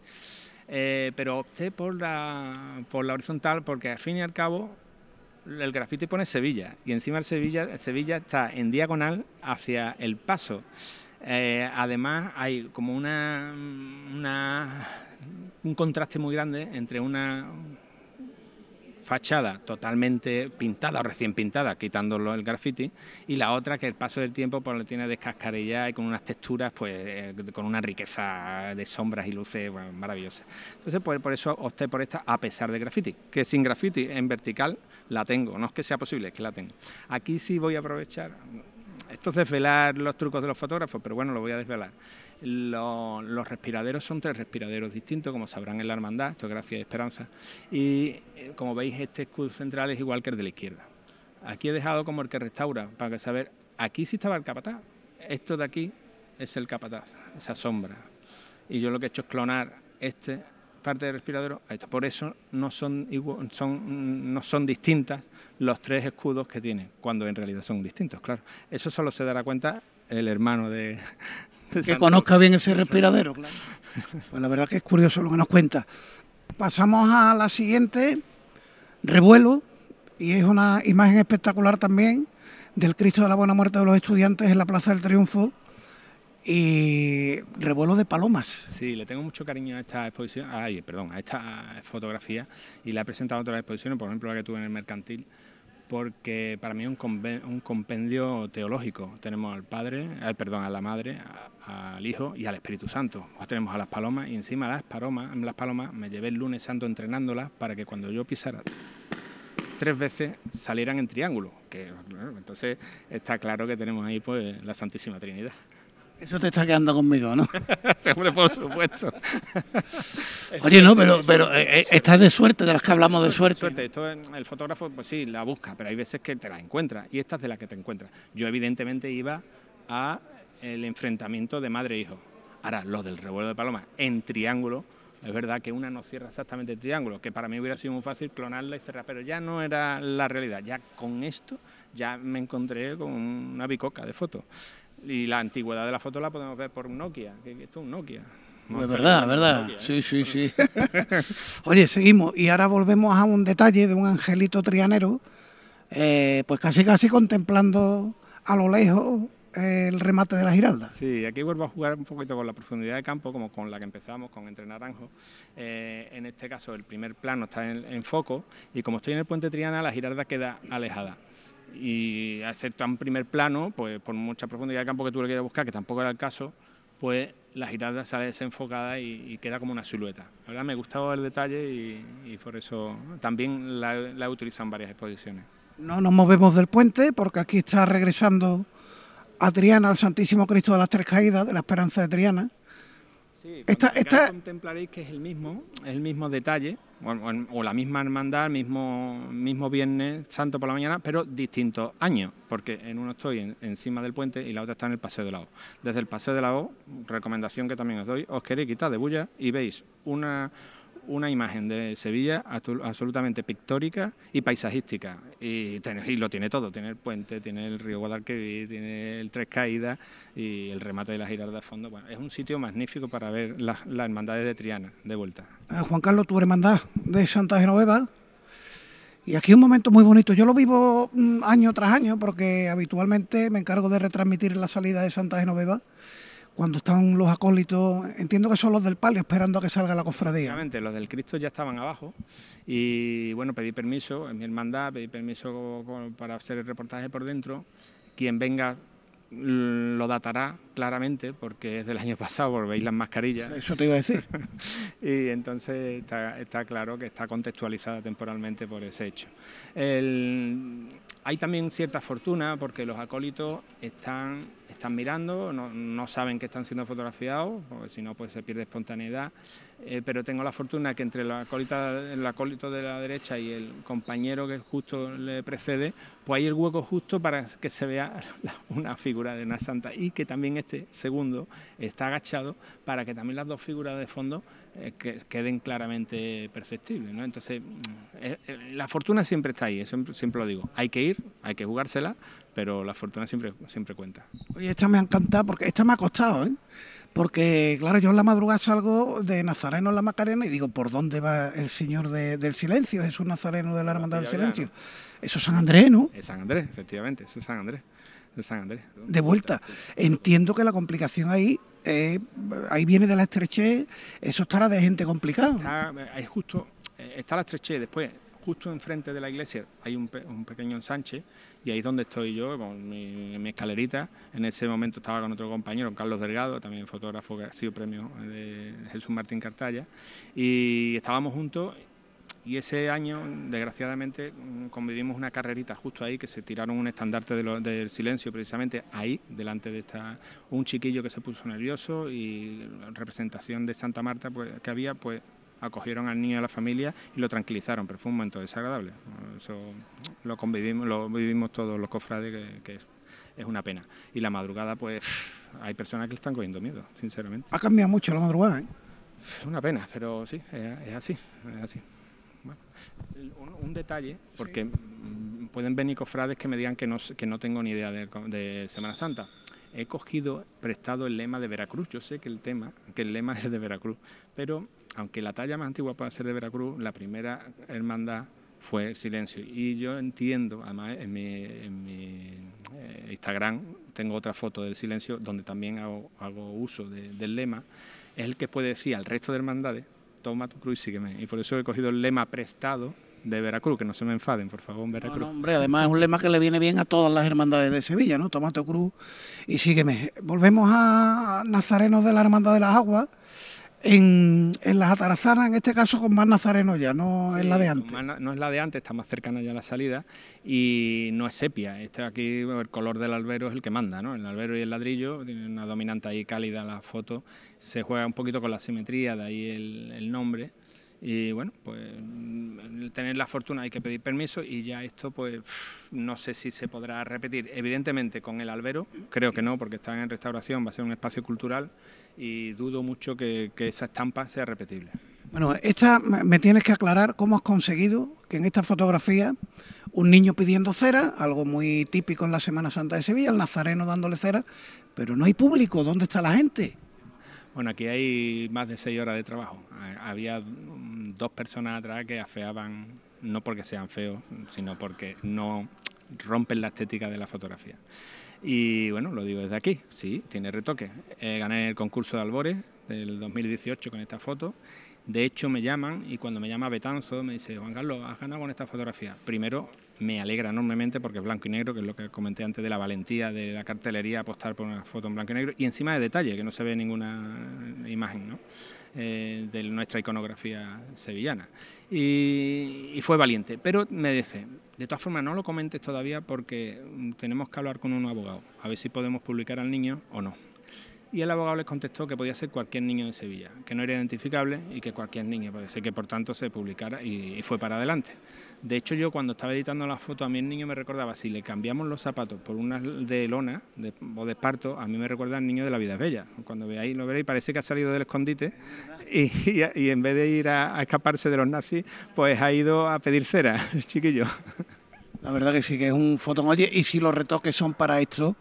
eh, pero opté por la, por la horizontal porque al fin y al cabo el grafiti pone Sevilla y encima el Sevilla, Sevilla está en diagonal hacia el paso. Eh, además hay como una, una, un contraste muy grande entre una fachada totalmente pintada o recién pintada, quitándolo el graffiti, y la otra que el paso del tiempo pues, lo tiene descascarilla y con unas texturas, pues eh, con una riqueza de sombras y luces maravillosas. Entonces, pues, por eso opté por esta a pesar de graffiti, que sin graffiti en vertical la tengo, no es que sea posible, es que la tengo. Aquí sí voy a aprovechar, esto es desvelar los trucos de los fotógrafos, pero bueno, lo voy a desvelar. Los, respiraderos son tres respiraderos distintos, como sabrán en la hermandad, esto es gracia y esperanza. Y eh, como veis, este escudo central es igual que el de la izquierda. Aquí he dejado como el que restaura, para que saber, aquí sí estaba el capataz. Esto de aquí es el capataz, esa sombra. Y yo lo que he hecho es clonar este parte del respiradero Por eso no son, son, no son distintas los tres escudos que tiene, cuando en realidad son distintos, claro. Eso solo se dará cuenta el hermano de, que conozca bien ese respiradero. Pues la verdad que es curioso lo que nos cuenta. Pasamos a la siguiente, revuelo, y es una imagen espectacular también del Cristo de la Buena Muerte de los Estudiantes en la Plaza del Triunfo y revuelo de palomas. Sí, le tengo mucho cariño a esta exposición, ay, perdón, a esta fotografía y la he presentado en otras exposiciones, por ejemplo la que tuve en el Mercantil porque para mí es un, compendio teológico. Tenemos al Padre, al, perdón, a la Madre, al Hijo y al Espíritu Santo. tenemos a las palomas y encima las palomas, las palomas me llevé el lunes santo entrenándolas para que cuando yo pisara tres veces salieran en triángulo. Que, entonces está claro que tenemos ahí pues la Santísima Trinidad. Eso te está quedando conmigo, ¿no? Siempre, por supuesto. Oye, no, pero, pero eh, eh, estás de suerte, de las que hablamos de suerte. suerte. Esto, el fotógrafo, pues sí, la busca, pero hay veces que te la encuentra y esta es de la que te encuentras. Yo, evidentemente, iba a el enfrentamiento de madre e hijo. Ahora, lo del revuelo de palomas en triángulo, es verdad que una no cierra exactamente el triángulo, que para mí hubiera sido muy fácil clonarla y cerrar, pero ya no era la realidad. Ya con esto, ya me encontré con una bicoca de fotos. Y la antigüedad de la foto la podemos ver por un Nokia, que esto es un Nokia. es verdad, verdad. Sí, sí, sí. Oye, seguimos. Y ahora volvemos a un detalle de un angelito trianero, eh, pues casi casi contemplando a lo lejos el remate de la giralda. Sí, aquí vuelvo a jugar un poquito con la profundidad de campo, como con la que empezamos, con Entre Naranjo. Eh, en este caso, el primer plano está en, foco y como estoy en el puente Triana, la giralda queda alejada y al ser tan primer plano, pues por mucha profundidad de campo que tú le quieras buscar, que tampoco era el caso, pues la giralda sale desenfocada y, queda como una silueta. La verdad me gustaba el detalle y, por eso también la, la, he utilizado en varias exposiciones. No nos movemos del puente porque aquí está regresando a Triana, al Santísimo Cristo de las Tres Caídas, de la Esperanza de Triana. Sí, esta, esta... contemplaréis que es el mismo, el mismo detalle, o, la misma hermandad, mismo, mismo Viernes Santo por la mañana, pero distintos años, porque en uno estoy encima del puente y la otra está en el Paseo de la O. Desde el Paseo de la O, recomendación que también os doy, os queréis quitar de bulla y veis una, una imagen de Sevilla absolutamente pictórica y paisajística. Y, lo tiene todo, tiene el puente, tiene el río Guadalquivir, tiene el Tres Caídas y el remate de la Girarda de fondo. Bueno, es un sitio magnífico para ver las, hermandades de Triana de vuelta. Eh, Juan Carlos, tu hermandad de Santa Genoveva. Y aquí un momento muy bonito. Yo lo vivo mm, año tras año porque habitualmente me encargo de retransmitir la salida de Santa Genoveva cuando están los acólitos, entiendo que son los del palio esperando a que salga la cofradía. Exactamente, los del Cristo ya estaban abajo y bueno, pedí permiso, en mi hermandad, pedí permiso para hacer el reportaje por dentro. Quien venga lo datará claramente porque es del año pasado, porque veis las mascarillas. Eso te iba a decir. y entonces está, claro que está contextualizada temporalmente por ese hecho. Hay también cierta fortuna porque los acólitos están están mirando, no, saben que están siendo fotografiados, porque si no pues se pierde espontaneidad, eh, pero tengo la fortuna que entre la el acólito de la derecha y el compañero que justo le precede, pues hay el hueco justo para que se vea una figura de una santa y que también este segundo está agachado para que también las dos figuras de fondo eh, queden claramente perceptibles. Entonces, mm, eh, la fortuna siempre está ahí, siempre, siempre lo digo, hay que ir, hay que jugársela, pero la fortuna siempre, siempre cuenta. Oye, esta me ha encantado porque esta me ha costado, ¿eh? Porque, claro, yo en la madrugada salgo de Nazareno en la Macarena y digo, ¿por dónde va el Señor del Silencio? Jesús Nazareno de la Hermandad del Silencio. Eso es San Andrés, ¿no? Es San Andrés, efectivamente, eso es San Andrés. Es San Andrés. De vuelta. Entiendo que la complicación ahí, ahí viene de la estrechez, eso estará de gente complicada. Está, justo, eh, está la estrechez, después, justo enfrente de la iglesia, hay un, pequeño ensanche y ahí es donde estoy yo, con mi, mi, escalerita. En ese momento estaba con otro compañero, Carlos Delgado, también fotógrafo que ha sido premio de Jesús Martín Cartalla, y estábamos juntos. Y ese año, desgraciadamente, convivimos una carrerita justo ahí, que se tiraron un estandarte del silencio, precisamente ahí, delante de esta, un chiquillo que se puso nervioso y representación de Santa Marta pues, que había, pues acogieron al niño y a la familia y lo tranquilizaron, pero fue un momento desagradable. Eso lo convivimos, lo vivimos todos los cofrades, que, es, una pena. Y la madrugada, pues hay personas que le están cogiendo miedo, sinceramente. Ha cambiado mucho la madrugada, ¿eh? Es una pena, pero sí, es, así, es así. Un, detalle, porque pueden venir cofrades que me digan que no, que no tengo ni idea de, de Semana Santa he cogido prestado el lema de Veracruz. Yo sé que el tema, que el lema es de Veracruz, pero aunque la talla más antigua pueda ser de Veracruz, la primera hermandad fue el silencio. Y yo entiendo, además en mi, eh, Instagram tengo otra foto del silencio donde también hago, uso del lema, es el que puede decir al resto de hermandades, toma tu cruz y sígueme. Y por eso he cogido el lema prestado de Veracruz, que no se me enfaden, por favor, Veracruz. hombre, además es un lema que le viene bien a todas las hermandades de Sevilla, ¿no? Toma tu cruz y sígueme. Volvemos a Nazarenos de la Hermandad de las Aguas En, las atarazanas, en este caso, con más nazareno ya, no es la de antes. no es la de antes, está más cercana ya a la salida y no es sepia. Este aquí, el color del albero es el que manda, ¿no? El albero y el ladrillo, tiene una dominante ahí cálida la foto, se juega un poquito con la simetría, de ahí el, nombre. Y bueno, pues tener la fortuna hay que pedir permiso y ya esto pues no sé si se podrá repetir. Evidentemente con el albero, creo que no, porque está en restauración, va a ser un espacio cultural y dudo mucho que, esa estampa sea repetible. Bueno, esta me tienes que aclarar cómo has conseguido que en esta fotografía un niño pidiendo cera, algo muy típico en la Semana Santa de Sevilla, el nazareno dándole cera, pero no hay público, ¿dónde está la gente? Bueno, aquí hay más de seis horas de trabajo. Había dos personas atrás que afeaban, no porque sean feos, sino porque no rompen la estética de la fotografía. Y bueno, lo digo desde aquí, sí, tiene retoque. gané el concurso de Albores del 2018 con esta foto. De hecho, me llaman y cuando me llama Betanzo me dice, Juan Carlos, has ganado con esta fotografía. Primero, me alegra enormemente porque es blanco y negro, que es lo que comenté antes de la valentía de la cartelería apostar por una foto en blanco y negro, y encima de detalle, que no se ve ninguna imagen ¿no? Eh, de nuestra iconografía sevillana. Y, fue valiente, pero me dice, de todas formas no lo comentes todavía porque tenemos que hablar con un abogado, a ver si podemos publicar al niño o no y el abogado les contestó que podía ser cualquier niño de Sevilla, que no era identificable y que cualquier niño, puede ser que por tanto se publicara y, fue para adelante. De hecho yo cuando estaba editando la foto a mí el niño me recordaba, si le cambiamos los zapatos por unas de lona o de esparto, a mí me recuerda al niño de la vida bella. Cuando veáis, lo veréis, parece que ha salido del escondite y, en vez de ir a, escaparse de los nazis, pues ha ido a pedir cera, chiquillo. La verdad que sí, que es un fotón. Oye, y si los retoques son para esto,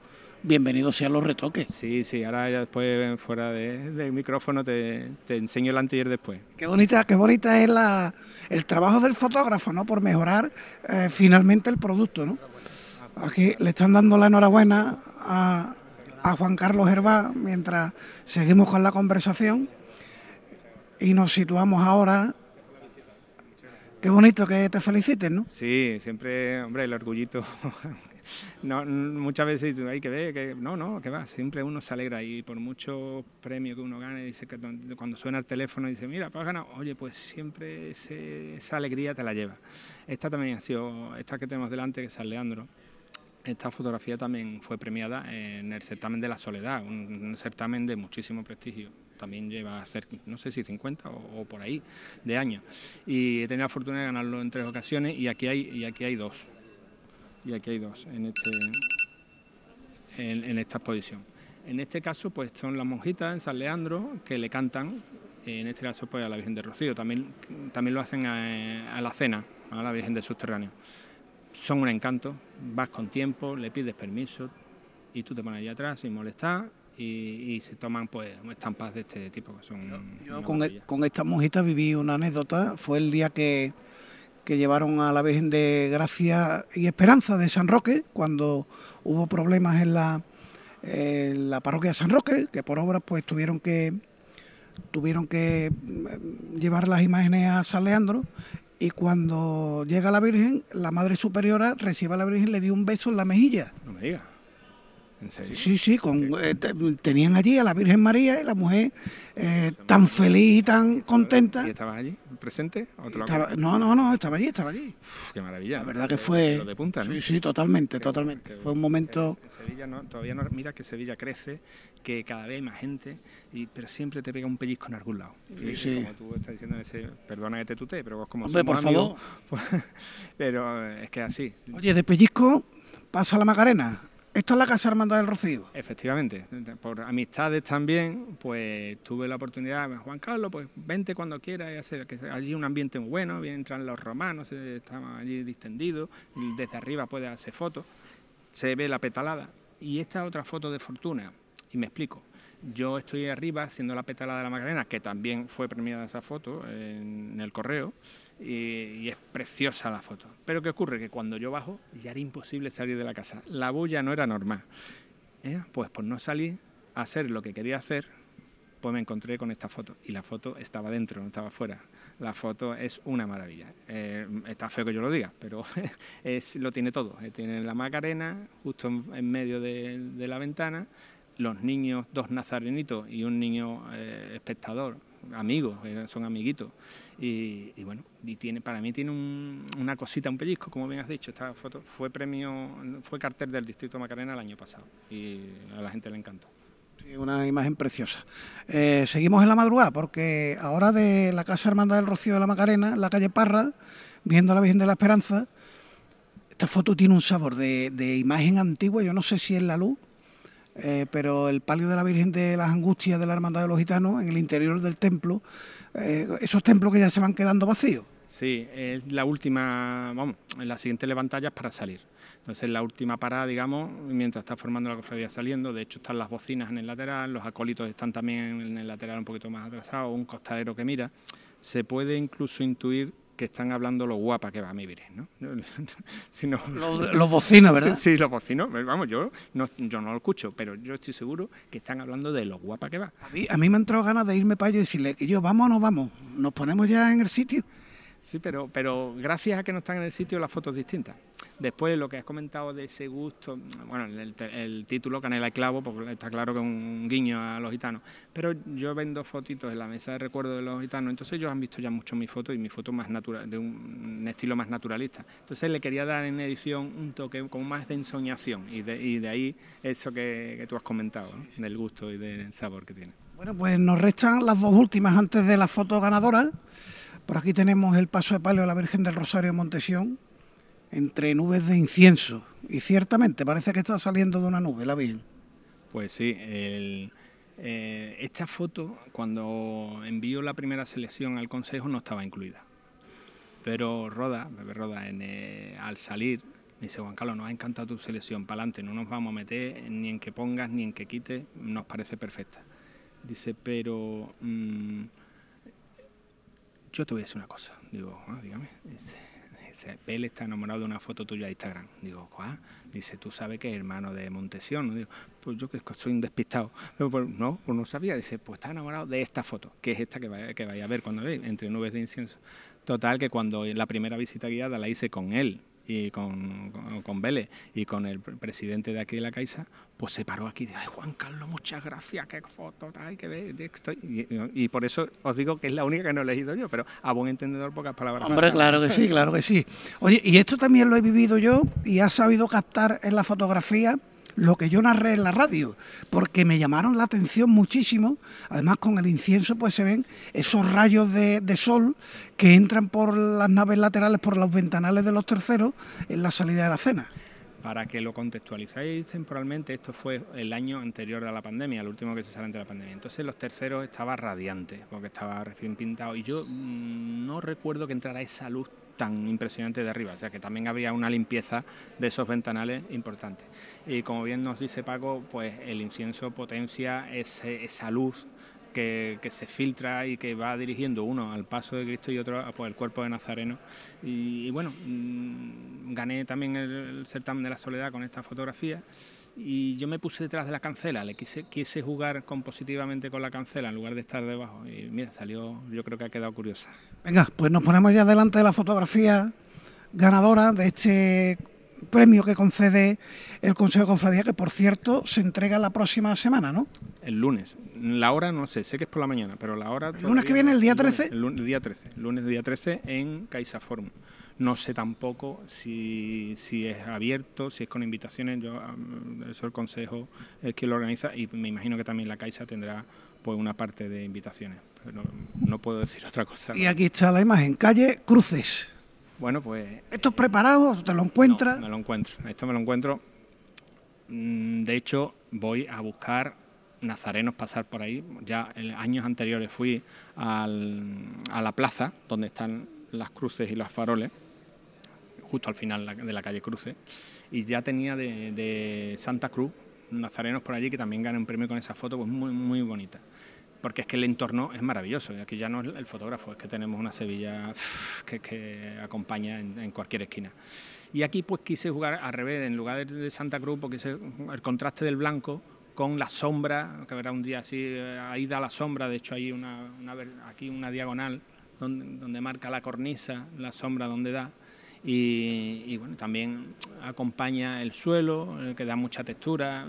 bienvenidos sean los retoques. Sí, sí, ahora ya después fuera del micrófono te, enseño el antes y el después. Qué bonita, qué bonita es la, el trabajo del fotógrafo, ¿no? Por mejorar eh, finalmente el producto, ¿no? Aquí le están dando la enhorabuena a, a Juan Carlos Hervá mientras seguimos con la conversación y nos situamos ahora Qué bonito que te feliciten, ¿no? Sí, siempre, hombre, el orgullito no, muchas veces hay que ver que no, no, que va, siempre uno se alegra y por muchos premios que uno gane, dice que cuando suena el teléfono dice, mira, pues has ganado, oye, pues siempre esa alegría te la lleva. Esta también ha sido, esta que tenemos delante, que es San Leandro, esta fotografía también fue premiada en el certamen de la soledad, un, certamen de muchísimo prestigio. También lleva no sé si 50 o, por ahí de años. Y he tenido la fortuna de ganarlo en tres ocasiones y aquí hay, y aquí hay dos y aquí hay dos en, este, en, esta exposición. En este caso, pues son las monjitas en San Leandro que le cantan, en este caso, pues a la Virgen de Rocío. También, también lo hacen a, la cena, a la Virgen de Subterráneo. Son un encanto, vas con tiempo, le pides permiso y tú te pones allí atrás sin molestar y, se toman pues estampas de este tipo. son yo, con, e, con estas monjitas viví una anécdota, fue el día que que llevaron a la Virgen de Gracia y Esperanza de San Roque, cuando hubo problemas en la, la parroquia de San Roque, que por obras pues tuvieron que tuvieron que mm, llevar las imágenes a San Leandro y cuando llega la Virgen, la Madre Superiora recibe a la Virgen y le dio un beso en la mejilla. No me Sí, sí, con, eh, tenían allí a la Virgen María y la mujer eh, tan feliz y tan contenta. ¿Y estabas allí, presente? no, no, no, estaba allí, estaba allí. qué maravilla. La verdad que fue... de punta, Sí, sí, totalmente, totalmente. fue un momento... En Sevilla no, todavía no, mira que Sevilla crece, que cada vez hay más gente, y, pero siempre te pega un pellizco en algún lado. Sí, sí. Como tú estás diciendo, ese, perdona que te tutee, pero vos como Hombre, por favor. Pues, pero es que así. Oye, de pellizco pasa la Macarena. Esto es la Casa Hermandad del Rocío. Efectivamente, por amistades también, pues tuve la oportunidad, Juan Carlos, pues vente cuando quieras y hacer que allí un ambiente muy bueno, bien entran los romanos, estaban allí distendidos, desde arriba puedes hacer fotos, se ve la petalada. Y esta otra foto de Fortuna, y me explico. Yo estoy arriba haciendo la petalada de la Magdalena, que también fue premiada esa foto en el correo, y, es preciosa la foto. Pero ¿qué ocurre? Que cuando yo bajo ya era imposible salir de la casa. La bulla no era normal. ¿Eh? Pues por no salir a hacer lo que quería hacer, pues me encontré con esta foto. Y la foto estaba dentro, no estaba fuera. La foto es una maravilla. Eh, está feo que yo lo diga, pero es, lo tiene todo. Eh, tiene la Macarena justo en, medio de, la ventana, los niños, dos nazarenitos y un niño espectador amigos, son amiguitos. Y, bueno, y tiene, para mí tiene una cosita, un pellizco, como bien has dicho. Esta foto fue premio, fue cartel del Distrito Macarena el año pasado y a la gente le encantó. Sí, una imagen preciosa. Eh, seguimos en la madrugada porque ahora de la Casa Hermandad del Rocío de la Macarena, en la calle Parra, viendo la Virgen de la Esperanza, esta foto tiene un sabor de, imagen antigua, yo no sé si es la luz, eh, pero el palio de la Virgen de las Angustias de la Hermandad de los Gitanos, en el interior del templo, eh, esos templos que ya se van quedando vacíos. Sí, es la última, vamos, la siguiente levantalla es para salir. Entonces, la última parada, digamos, mientras está formando la cofradía saliendo, de hecho están las bocinas en el lateral, los acólitos están también en el lateral un poquito más atrasados, un costalero que mira. Se puede incluso intuir que están hablando lo guapa que va mi Virgen, ¿no? los, bocinos, ¿verdad? sí, los bocinos, vamos, yo no, yo no lo escucho, pero yo estoy seguro que están hablando de lo guapa que va. A mí, a mí me ha entrado ganas de irme para allá y decirle que yo, vamos o no vamos, nos ponemos ya en el sitio. Sí, pero, pero gracias a que no están en el sitio las fotos distintas. Después lo que has comentado de ese gusto, bueno, el, título Canela y Clavo, porque está claro que es un guiño a los gitanos, pero yo vendo fotitos en la mesa de recuerdo de los gitanos, entonces ellos han visto ya mucho mi foto y mi foto más natural, de un, estilo más naturalista. Entonces le quería dar en edición un toque como más de ensoñación y de, ahí eso que, tú has comentado, del gusto y del sabor que tiene. Bueno, pues nos restan las dos últimas antes de la foto ganadora. Por aquí tenemos el paso de palio a la Virgen del Rosario de Montesión, entre nubes de incienso. Y ciertamente parece que está saliendo de una nube la Virgen. Pues sí, eh, esta foto, cuando envió la primera selección al Consejo, no estaba incluida. Pero Roda, Bebé Roda, eh, al salir, me dice, Juan Carlos, nos ha encantado tu selección, para adelante, no nos vamos a meter ni en que pongas ni en que quites, nos parece perfecta. Dice, pero... Mm, yo te voy a decir una cosa. Digo, ah, dígame. Dice, él está enamorado de una foto tuya de Instagram. Digo, ¿cuál? Dice, tú sabes que es hermano de Montesión. Digo, pues yo que soy un despistado. pues, no, pues no sabía. Dice, pues está enamorado de esta foto, que es esta que vaya, que vaya a ver cuando ve, entre nubes de incienso. Total, que cuando la primera visita guiada la hice con él y con, con, Vélez y con el presidente de aquí de la Caixa, pues se paró aquí y dijo, ay Juan Carlos, muchas gracias, qué foto, que ver, estoy... Y, por eso os digo que es la única que no he leído yo, pero a buen entendedor pocas palabras. Hombre, claro que sí, claro que sí. Oye, y esto también lo he vivido yo y ha sabido captar en la fotografía lo que yo narré en la radio, porque me llamaron la atención muchísimo. Además, con el incienso, pues se ven esos rayos de, sol que entran por las naves laterales, por los ventanales de los terceros, en la salida de la cena. Para que lo contextualizáis temporalmente, esto fue el año anterior a la pandemia, el último que se sale de la pandemia. Entonces los terceros estaba radiante, porque estaba recién pintado. Y yo mm, no recuerdo que entrara esa luz tan impresionante de arriba, o sea que también habría una limpieza de esos ventanales importante. Y como bien nos dice Paco, pues el incienso potencia esa luz que, se filtra y que va dirigiendo uno al paso de Cristo y otro al pues, el cuerpo de Nazareno. Y, bueno, mm, gané también el, certamen de la soledad con esta fotografía y yo me puse detrás de la cancela, le quise, quise jugar compositivamente con la cancela en lugar de estar debajo y mira, salió, yo creo que ha quedado curiosa. Venga, pues nos ponemos ya delante de la fotografía ganadora de este premio que concede el Consejo de Confradía, que por cierto se entrega la próxima semana, ¿no? El lunes. La hora no sé, sé que es por la mañana, pero la hora... ¿El lunes que viene, el día 13? El, lunes, el día 13, el lunes día 13 en CaixaForum. No sé tampoco si, si es abierto, si es con invitaciones, yo eso el consejo es quien lo organiza y me imagino que también la Caixa tendrá pues una parte de invitaciones, pero no, puedo decir otra cosa. Y aquí está la imagen, calle Cruces. Bueno, pues... ¿Esto es preparado? ¿Te lo encuentras? me lo encuentro, esto me lo encuentro. Mm, de hecho, voy a buscar nazarenos pasar por ahí. Ya en años anteriores fui a la plaza, donde están las cruces y los faroles, justo al final de la calle Cruce, y ya tenía de, Santa Cruz nazarenos por allí que también ganan un premio con esa foto, pues muy, muy bonita. Porque es que el entorno es maravilloso, aquí ya no es el fotógrafo, es que tenemos una Sevilla que, acompaña en, cualquier esquina. Y aquí pues quise jugar al revés, en lugar de, Santa Cruz, porque el contraste del blanco con la sombra, que verá un día así, eh, ahí da la sombra, de hecho hay una, aquí una diagonal donde marca la cornisa, la sombra donde da, y, bueno, también acompaña el suelo, que da mucha textura.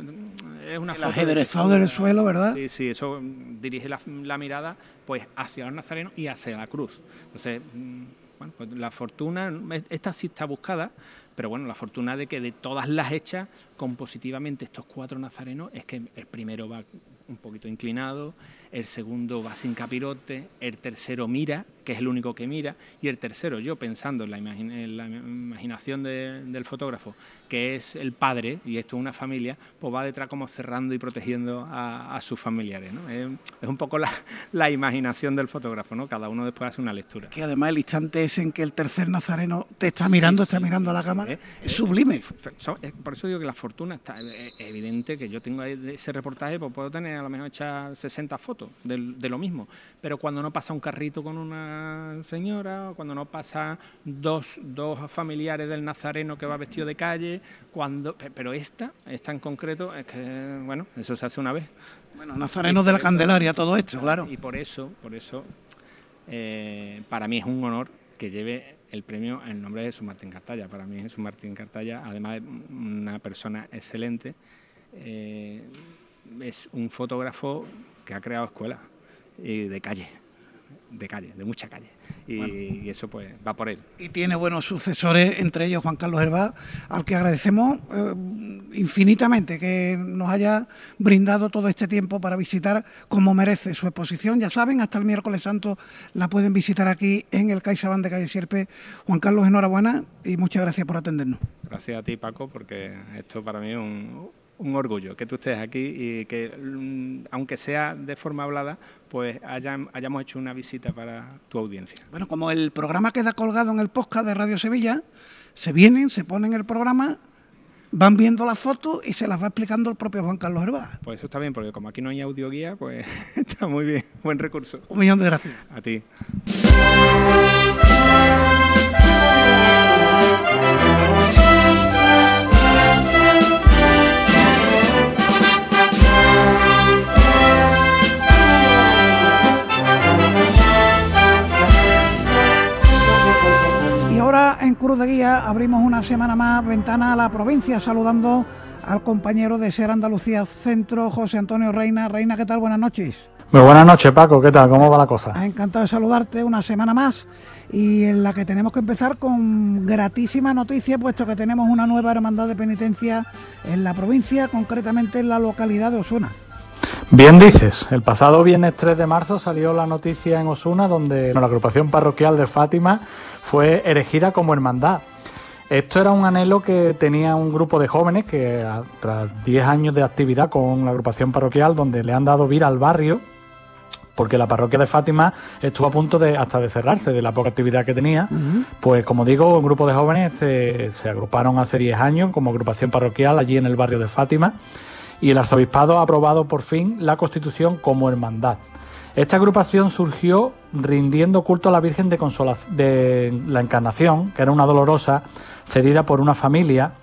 Es una el ajedrezado del suelo, ¿verdad? Sí, sí, eso dirige la, mirada pues hacia los nazarenos y hacia la cruz. Entonces, mm, bueno, pues la fortuna, esta sí está buscada, pero bueno, la fortuna de que de todas las hechas, compositivamente estos cuatro nazarenos, es que el primero va un poquito inclinado, el segundo va sin capirote, el tercero mira, que es el único que mira, y el tercero, yo pensando en la, imaginación del fotógrafo, que es el padre, y esto es una familia, pues va detrás como cerrando y protegiendo a, sus familiares. ¿no? Es, un poco la, imaginación del fotógrafo, ¿no? cada uno después hace una lectura. Que además el instante es en que el tercer nazareno te está mirando, está mirando a la cámara, es sublime. Por eso digo que la fortuna está evidente, que yo tengo ese reportaje, pues puedo tener a lo mejor hechas 60 fotos de, lo mismo. Pero cuando no pasa un carrito con una señora, cuando no pasa dos, dos familiares del nazareno que va vestido de calle, cuando pero esta, esta en concreto, es que, bueno, eso se hace una vez. Bueno, nazarenos de la Candelaria, todo esto, claro. Y por eso, por eso, eh, para mí es un honor que lleve el premio en nombre de Jesús Martín Cartalla. Para mí Jesús Martín Cartalla, además de una persona excelente, eh, es un fotógrafo que ha creado escuelas de calle, de calle, de mucha calle. Y, eso pues va por él. Y tiene buenos sucesores, entre ellos Juan Carlos Hervá, al que agradecemos eh, infinitamente que nos haya brindado todo este tiempo para visitar como merece su exposición. Ya saben, hasta el miércoles santo la pueden visitar aquí en el CaixaBank de Calle Sierpe. Juan Carlos, enhorabuena y muchas gracias por atendernos. Gracias a ti, Paco, porque esto para mí es un un orgullo que tú estés aquí y que, mm, aunque sea de forma hablada, pues hayamos hecho una visita para tu audiencia. Bueno, como el programa queda colgado en el podcast de Radio Sevilla, se vienen, se ponen el programa, van viendo las fotos y se las va explicando el propio Juan Carlos Hervá. Pues eso está bien, porque como aquí no hay audioguía, pues está muy bien, buen recurso. Un millón de gracias. A ti. En Cruz de Guía abrimos una semana más ventana a la provincia saludando al compañero de Ser Andalucía Centro, José Antonio Reina. Reina, ¿qué tal? Buenas noches. Muy buenas noches, Paco. ¿Qué tal? ¿Cómo va la cosa? Encantado de saludarte una semana más y en la que tenemos que empezar con gratísima noticia, puesto que tenemos una nueva hermandad de penitencia en la provincia, concretamente en la localidad de Osuna. Bien dices, el pasado viernes 3 de marzo salió la noticia en Osuna donde la agrupación parroquial de Fátima fue erigida como hermandad. Esto era un anhelo que tenía un grupo de jóvenes que tras 10 años de actividad con la agrupación parroquial donde le han dado vida al barrio, porque la parroquia de Fátima estuvo a punto de hasta de cerrarse de la poca actividad que tenía, pues como digo, un grupo de jóvenes se, se agruparon hace 10 años como agrupación parroquial allí en el barrio de Fátima y el arzobispado ha aprobado por fin la constitución como hermandad. Esta agrupación surgió rindiendo culto a la Virgen de, la Encarnación, que era una dolorosa cedida por una familia,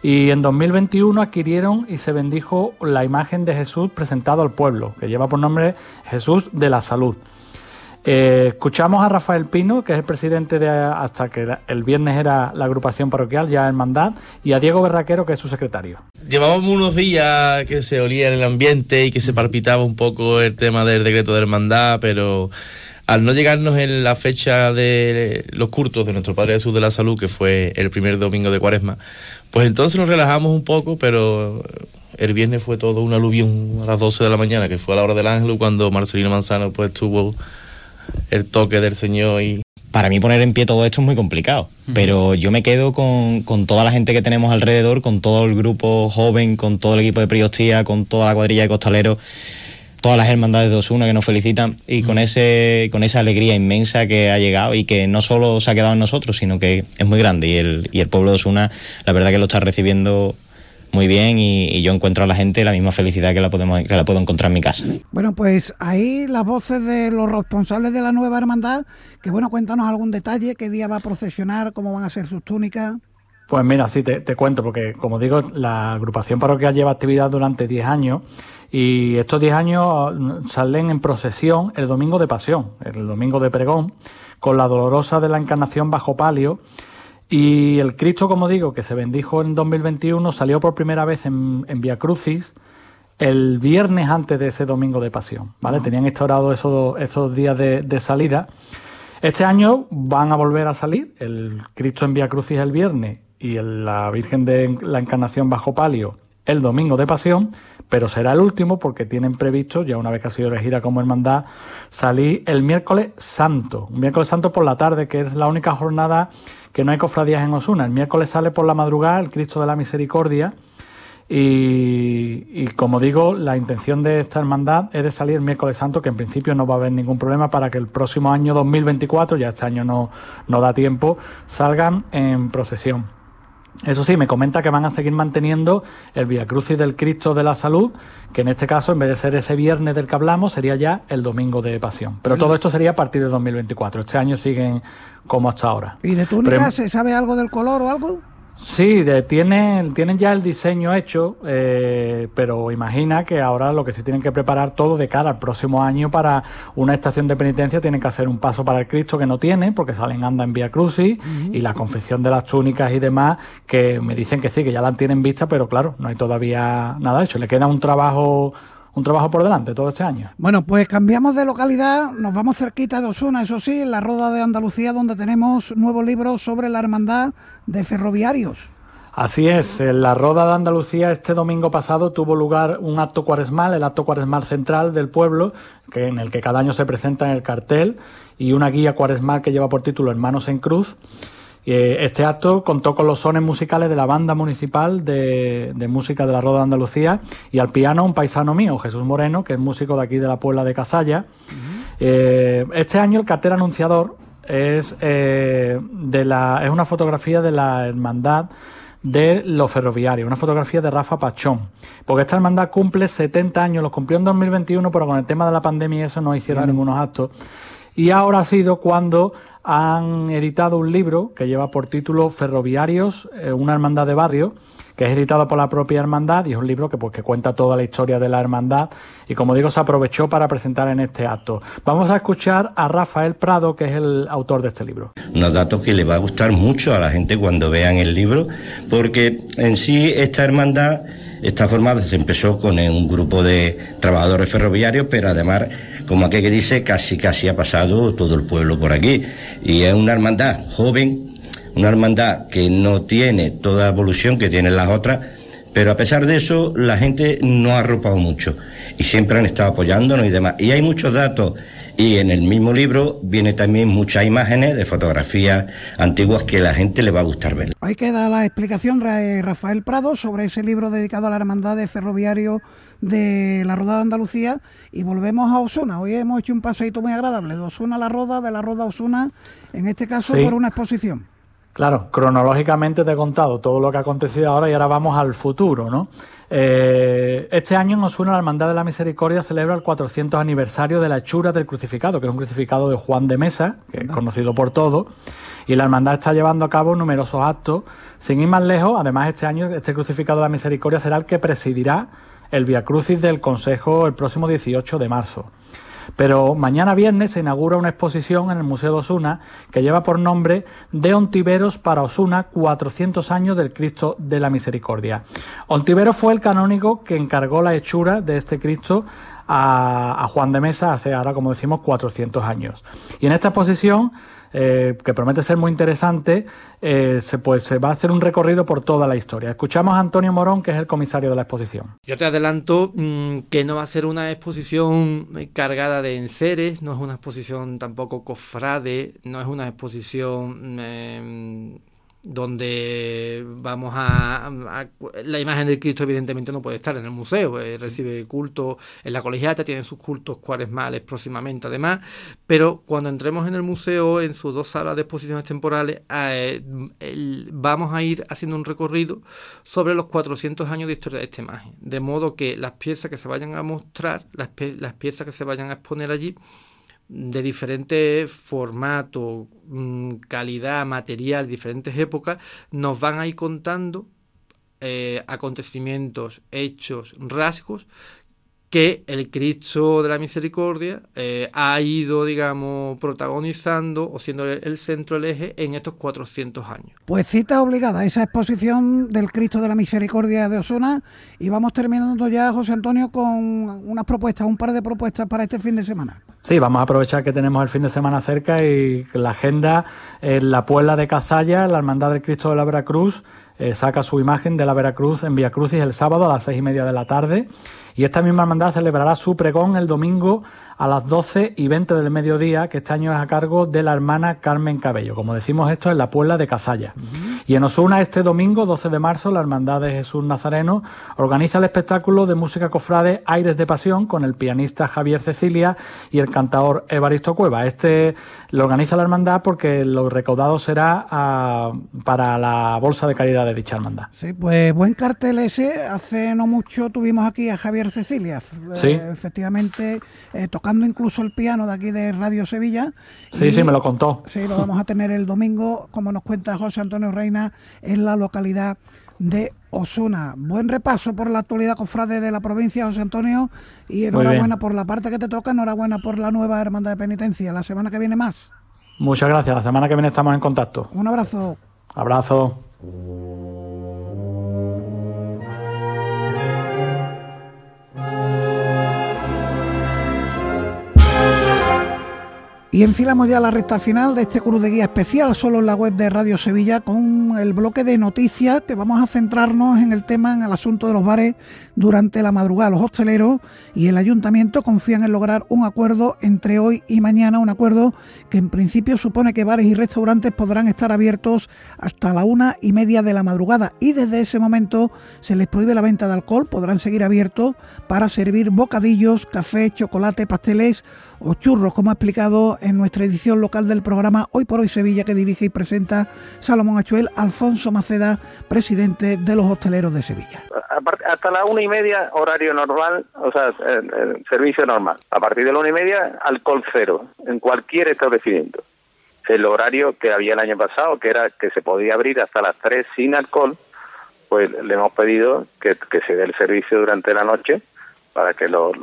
y en 2021 adquirieron y se bendijo la imagen de Jesús presentado al pueblo, que lleva por nombre Jesús de la Salud. Eh, escuchamos a Rafael Pino, que es el presidente de hasta que el viernes era la agrupación parroquial, ya hermandad, y a Diego Berraquero, que es su secretario. Llevábamos unos días que se olía en el ambiente y que se palpitaba un poco el tema del decreto de hermandad, pero al no llegarnos en la fecha de los curtos de nuestro Padre Jesús de la Salud, que fue el primer domingo de Cuaresma, pues entonces nos relajamos un poco, pero el viernes fue todo un aluvión a las 12 de la mañana, que fue a la hora del ángel, cuando Marcelino Manzano pues tuvo el toque del Señor y... Para mí poner en pie todo esto es muy complicado, pero yo me quedo con, toda la gente que tenemos alrededor, con todo el grupo joven, con todo el equipo de Priostía, con toda la cuadrilla de costaleros, todas las hermandades de Osuna que nos felicitan y con, ese, con esa alegría inmensa que ha llegado y que no solo se ha quedado en nosotros, sino que es muy grande y el, y el pueblo de Osuna la verdad que lo está recibiendo muy bien y, yo encuentro a la gente la misma felicidad que la, podemos, que la puedo encontrar en mi casa. Bueno, pues ahí las voces de los responsables de la nueva hermandad, que bueno, cuéntanos algún detalle, qué día va a procesionar, cómo van a ser sus túnicas. Pues mira, sí, te, cuento, porque como digo, la agrupación parroquial lleva actividad durante 10 años y estos 10 años mm, salen en procesión el domingo de pasión, el domingo de pregón, con la dolorosa de la encarnación bajo palio Y el Cristo, como digo, que se bendijo en 2021, salió por primera vez en, en Via Crucis el viernes antes de ese domingo de pasión, ¿vale? Tenían instaurado esos, esos días de, de, salida. Este año van a volver a salir el Cristo en Via Crucis el viernes y el, la Virgen de la Encarnación bajo palio el domingo de pasión, pero será el último porque tienen previsto, ya una vez que ha sido elegida como hermandad, salir el miércoles santo, un miércoles santo por la tarde, que es la única jornada que no hay cofradías en Osuna. El miércoles sale por la madrugada el Cristo de la Misericordia. Y, y, como digo, la intención de esta hermandad es de salir el miércoles santo, que en principio no va a haber ningún problema para que el próximo año 2024, ya este año no, no da tiempo, salgan en procesión. Eso sí, me comenta que van a seguir manteniendo el Via Crucis del Cristo de la Salud, que en este caso, en vez de ser ese viernes del que hablamos, sería ya el domingo de Pasión. Pero todo esto sería a partir de 2024. Este año siguen como hasta ahora. ¿Y de túnica se sabe algo del color o algo? Sí, de, tienen, tienen ya el diseño hecho, eh, pero imagina que ahora lo que se tienen que preparar todo de cara al próximo año para una estación de penitencia, tienen que hacer un paso para el Cristo que no tienen, porque salen anda en Vía Crucis, uh -huh. y la confección de las túnicas y demás, que me dicen que sí, que ya la tienen vista, pero claro, no hay todavía nada hecho. Le queda un trabajo un trabajo por delante todo este año. Bueno, pues cambiamos de localidad, nos vamos cerquita de Osuna, eso sí, en la Roda de Andalucía, donde tenemos nuevos libros sobre la hermandad de ferroviarios. Así es, en la Roda de Andalucía este domingo pasado tuvo lugar un acto cuaresmal, el acto cuaresmal central del pueblo, que en el que cada año se presenta en el cartel, y una guía cuaresmal que lleva por título Hermanos en Cruz. Este acto contó con los sones musicales de la banda municipal de, de, música de la Roda de Andalucía y al piano un paisano mío, Jesús Moreno, que es músico de aquí de la Puebla de Cazalla. Uh -huh. eh, este año el cartel anunciador es, eh, de la, es una fotografía de la hermandad de los ferroviarios, una fotografía de Rafa Pachón, porque esta hermandad cumple 70 años, los cumplió en 2021, pero con el tema de la pandemia y eso no hicieron ningunos actos. Y ahora ha sido cuando han editado un libro que lleva por título Ferroviarios, eh, una hermandad de barrio, que es editado por la propia hermandad y es un libro que, pues, que cuenta toda la historia de la hermandad y como digo se aprovechó para presentar en este acto. Vamos a escuchar a Rafael Prado, que es el autor de este libro. Unos datos que le va a gustar mucho a la gente cuando vean el libro, porque en sí esta hermandad está formada, se empezó con un grupo de trabajadores ferroviarios, pero además, como aquel que dice, casi casi ha pasado todo el pueblo por aquí. Y es una hermandad joven, una hermandad que no tiene toda la evolución que tienen las otras, pero a pesar de eso, la gente no ha arropado mucho y siempre han estado apoyándonos y demás. Y hay muchos datos. Y en el mismo libro viene también muchas imágenes de fotografías antiguas que a la gente le va a gustar ver. Ahí queda la explicación de Rafael Prado sobre ese libro dedicado a la hermandad de ferroviario de la Roda de Andalucía y volvemos a Osuna. Hoy hemos hecho un paseito muy agradable de Osuna a la Roda, de la Roda a Osuna, en este caso sí. por una exposición. Claro, cronológicamente te he contado todo lo que ha acontecido ahora y ahora vamos al futuro, ¿no? Eh, este año en Osuna la Hermandad de la Misericordia celebra el 400 aniversario de la hechura del crucificado, que es un crucificado de Juan de Mesa, que es conocido por todos, y la Hermandad está llevando a cabo numerosos actos. Sin ir más lejos, además este año este crucificado de la Misericordia será el que presidirá el Via Crucis del Consejo el próximo 18 de marzo. Pero mañana viernes se inaugura una exposición en el Museo de Osuna que lleva por nombre De Ontiveros para Osuna, 400 años del Cristo de la Misericordia. Ontiveros fue el canónigo que encargó la hechura de este Cristo a, a Juan de Mesa hace ahora, como decimos, 400 años. Y en esta exposición eh, que promete ser muy interesante, eh, se, pues, se va a hacer un recorrido por toda la historia. Escuchamos a Antonio Morón, que es el comisario de la exposición. Yo te adelanto mmm, que no va a ser una exposición cargada de enseres, no es una exposición tampoco cofrade, no es una exposición... Eh, donde vamos a, la imagen del Cristo evidentemente no puede estar en el museo eh, recibe culto en la colegiata tiene sus cultos cuaresmales próximamente además pero cuando entremos en el museo en sus dos salas de exposiciones temporales eh, vamos a ir haciendo un recorrido sobre los 400 años de historia de esta imagen de modo que las piezas que se vayan a mostrar las piezas que se vayan a exponer allí de diferentes formatos, mm, calidad, material, diferentes épocas, nos van a ir contando eh, acontecimientos, hechos, rasgos que el Cristo de la Misericordia eh, ha ido, digamos, protagonizando o siendo el, centro, el eje en estos 400 años. Pues cita obligada esa exposición del Cristo de la Misericordia de Osuna y vamos terminando ya, José Antonio, con unas propuestas, un par de propuestas para este fin de semana. Sí, vamos a aprovechar que tenemos el fin de semana cerca y la agenda en la Puebla de Cazalla, la Hermandad del Cristo de la Veracruz, eh, saca su imagen de la Veracruz en Vía Crucis el sábado a las seis y media de la tarde. Y esta misma hermandad celebrará su pregón el domingo a las 12 y 20 del mediodía, que este año es a cargo de la hermana Carmen Cabello. Como decimos, esto es la Puebla de Cazalla. Y en Osuna, este domingo, 12 de marzo, la Hermandad de Jesús Nazareno organiza el espectáculo de música cofrade Aires de Pasión con el pianista Javier Cecilia y el cantador Evaristo Cueva. Este lo organiza la hermandad porque lo recaudado será ah, para la bolsa de caridad de dicha hermandad. Sí, pues buen cartel ese. Hace no mucho tuvimos aquí a Javier Cecilia. Sí. Eh, efectivamente, eh, incluso el piano de aquí de Radio Sevilla. Sí, sí, me lo contó. Sí, lo vamos a tener el domingo, como nos cuenta José Antonio Reina, en la localidad de Osuna. Buen repaso por la actualidad cofrade de la provincia, José Antonio, y enhorabuena por la parte que te toca, enhorabuena por la nueva hermandad de penitencia. La semana que viene más. Muchas gracias, la semana que viene estamos en contacto. Un abrazo. Abrazo. Y enfilamos ya la recta final de este Cruz de Guía especial, solo en la web de Radio Sevilla, con el bloque de noticias que vamos a centrarnos en el tema, en el asunto de los bares durante la madrugada. Los hosteleros y el ayuntamiento confían en lograr un acuerdo entre hoy y mañana, un acuerdo que en principio supone que bares y restaurantes podrán estar abiertos hasta la una y media de la madrugada y desde ese momento se les prohíbe la venta de alcohol, podrán seguir abiertos para servir bocadillos, café, chocolate, pasteles o churros, como ha explicado en nuestra edición local del programa Hoy por Hoy Sevilla que dirige y presenta Salomón Achuel, Alfonso Maceda, presidente de los hosteleros de Sevilla. Hasta la una y media, horario normal, o sea, servicio normal. A partir de la una y media, alcohol cero, en cualquier establecimiento. El horario que había el año pasado, que era que se podía abrir hasta las tres sin alcohol, pues le hemos pedido que, se dé el servicio durante la noche para que los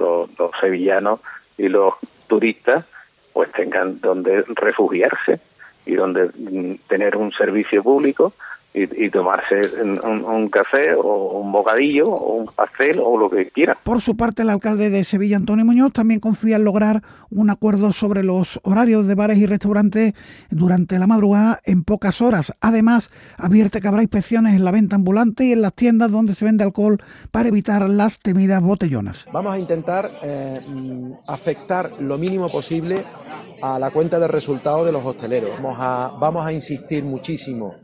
sevillanos y los turistas pues tengan donde refugiarse y donde mm, tener un servicio público y, tomarse un, café o un bocadillo o un pastel o lo que quiera. Por su parte, el alcalde de Sevilla, Antonio Muñoz, también confía en lograr un acuerdo sobre los horarios de bares y restaurantes durante la madrugada en pocas horas. Además, advierte que habrá inspecciones en la venta ambulante y en las tiendas donde se vende alcohol para evitar las temidas botellonas. Vamos a intentar eh, afectar lo mínimo posible a la cuenta de resultados de los hosteleros. Vamos a, vamos a insistir muchísimo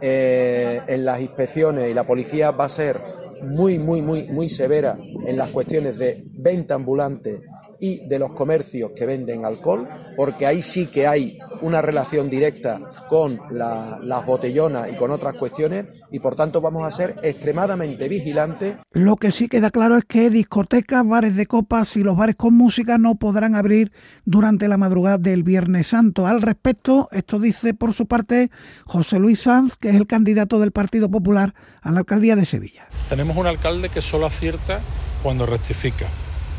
eh, en las inspecciones y la policía va a ser muy, muy, muy, muy severa en las cuestiones de venta ambulante y de los comercios que venden alcohol, porque ahí sí que hay una relación directa con las botellonas y con otras cuestiones, y por tanto vamos a ser extremadamente vigilantes. Lo que sí queda claro es que discotecas, bares de copas y los bares con música no podrán abrir durante la madrugada del Viernes Santo. Al respecto, esto dice por su parte José Luis Sanz, que es el candidato del Partido Popular a la alcaldía de Sevilla. Tenemos un alcalde que solo acierta cuando rectifica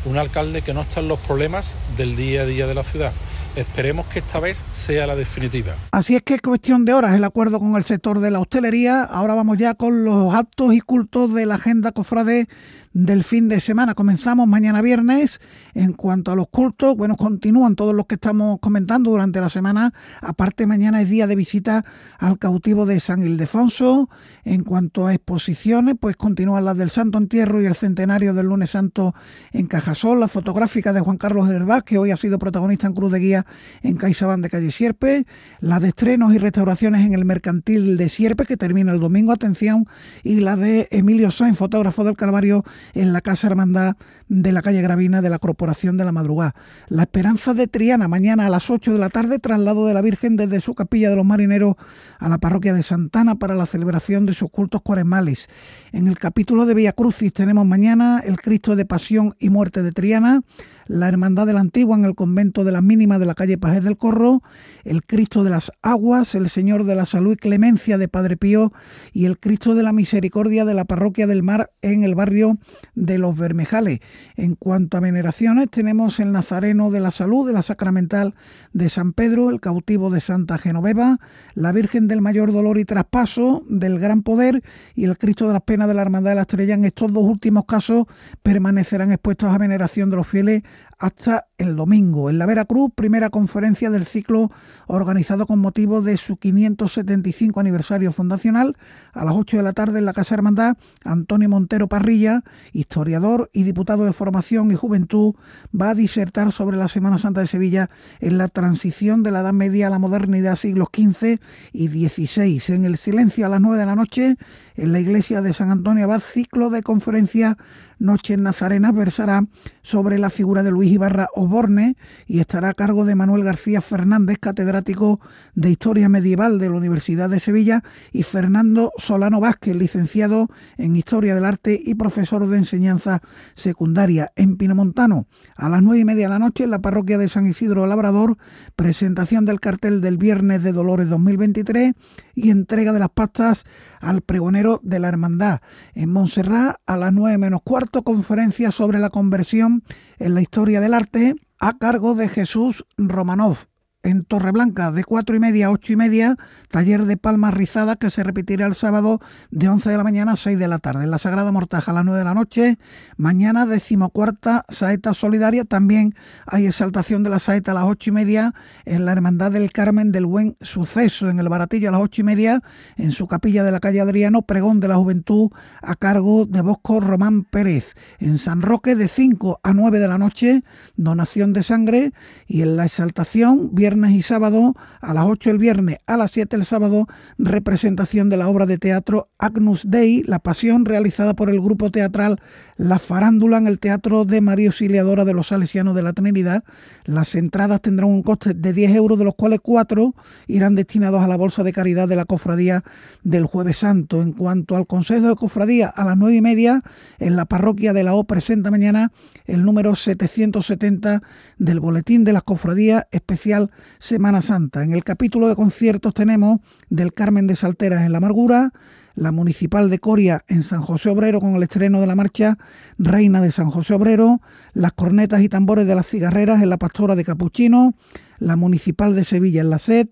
un alcalde que no está en los problemas del día a día de la ciudad. Esperemos que esta vez sea la definitiva. Así es que es cuestión de horas el acuerdo con el sector de la hostelería. Ahora vamos ya con los actos y cultos de la agenda cofrade del fin de semana. Comenzamos mañana viernes. En cuanto a los cultos, bueno, continúan todos los que estamos comentando durante la semana. Aparte, mañana es día de visita al cautivo de San Ildefonso. En cuanto a exposiciones, pues continúan las del Santo Entierro y el centenario del lunes santo en Cajasol, la fotográfica de Juan Carlos Herbaz, que hoy ha sido protagonista en Cruz de Guía en CaixaBank de Calle Sierpe, la de estrenos y restauraciones en el Mercantil de Sierpe, que termina el domingo, atención, y la de Emilio Sainz, fotógrafo del Calvario, en la Casa Hermandad de la calle Gravina de la Corporación de la Madrugada. La Esperanza de Triana, mañana a las 8 de la tarde, traslado de la Virgen desde su capilla de los marineros a la parroquia de Santana para la celebración de sus cultos cuaresmales. En el capítulo de Villa Crucis tenemos mañana el Cristo de Pasión y Muerte de Triana, la Hermandad de la Antigua en el convento de las Mínimas de la calle Pajés del Corro, el Cristo de las Aguas, el Señor de la Salud y Clemencia de Padre Pío y el Cristo de la Misericordia de la Parroquia del Mar en el barrio de Los Bermejales. En cuanto a veneraciones, tenemos el Nazareno de la Salud de la Sacramental de San Pedro, el cautivo de Santa Genoveva, la Virgen del Mayor Dolor y Traspaso, del Gran Poder y el Cristo de las Penas de la Hermandad de la Estrella. En estos dos últimos casos permanecerán expuestos a veneración de los fieles hasta el domingo. En la Veracruz, primera conferencia del ciclo organizado con motivo de su 575 aniversario fundacional, a las 8 de la tarde en la Casa Hermandad, Antonio Montero Parrilla, historiador y diputado de Formación y Juventud, va a disertar sobre la Semana Santa de Sevilla en la transición de la Edad Media a la modernidad siglos XV y XVI. En el silencio a las 9 de la noche, en la iglesia de San Antonio Abad, ciclo de conferencia Noches Nazarenas versará sobre la figura de Luis Ibarra Oborne y estará a cargo de Manuel García Fernández, catedrático de Historia Medieval de la Universidad de Sevilla, y Fernando Solano Vázquez, licenciado en Historia del Arte y profesor de enseñanza secundaria en Pinomontano. A las nueve y media de la noche en la parroquia de San Isidro Labrador, presentación del cartel del Viernes de Dolores 2023 y entrega de las pastas al pregonero de la Hermandad. En Montserrat, a las nueve menos cuarto, conferencia sobre la conversión en la historia del arte a cargo de Jesús Romanov en Torreblanca de cuatro y media a ocho y media, taller de palmas rizadas que se repetirá el sábado de 11 de la mañana a 6 de la tarde. En la Sagrada Mortaja a las 9 de la noche, mañana decimocuarta saeta solidaria, también hay exaltación de la saeta a las ocho y media en la Hermandad del Carmen del Buen Suceso, en el Baratillo a las ocho y media, en su capilla de la calle Adriano, pregón de la juventud a cargo de Bosco Román Pérez. En San Roque de 5 a 9 de la noche, donación de sangre y en la exaltación, viernes y sábado, a las 8 el viernes, a las 7 el sábado, representación de la obra de teatro Agnus Dei, La Pasión, realizada por el grupo teatral La Farándula en el Teatro de María Auxiliadora de los Salesianos de la Trinidad. Las entradas tendrán un coste de 10 euros, de los cuales 4 irán destinados a la Bolsa de Caridad de la Cofradía del Jueves Santo. En cuanto al Consejo de Cofradía, a las 9 y media, en la parroquia de la O presenta mañana el número 770 del Boletín de las Cofradías Especial Semana Santa. En el capítulo de conciertos tenemos del Carmen de Salteras en La Amargura, la Municipal de Coria en San José Obrero con el estreno de la marcha Reina de San José Obrero, las cornetas y tambores de las cigarreras en la Pastora de Capuchino, la Municipal de Sevilla en la SED,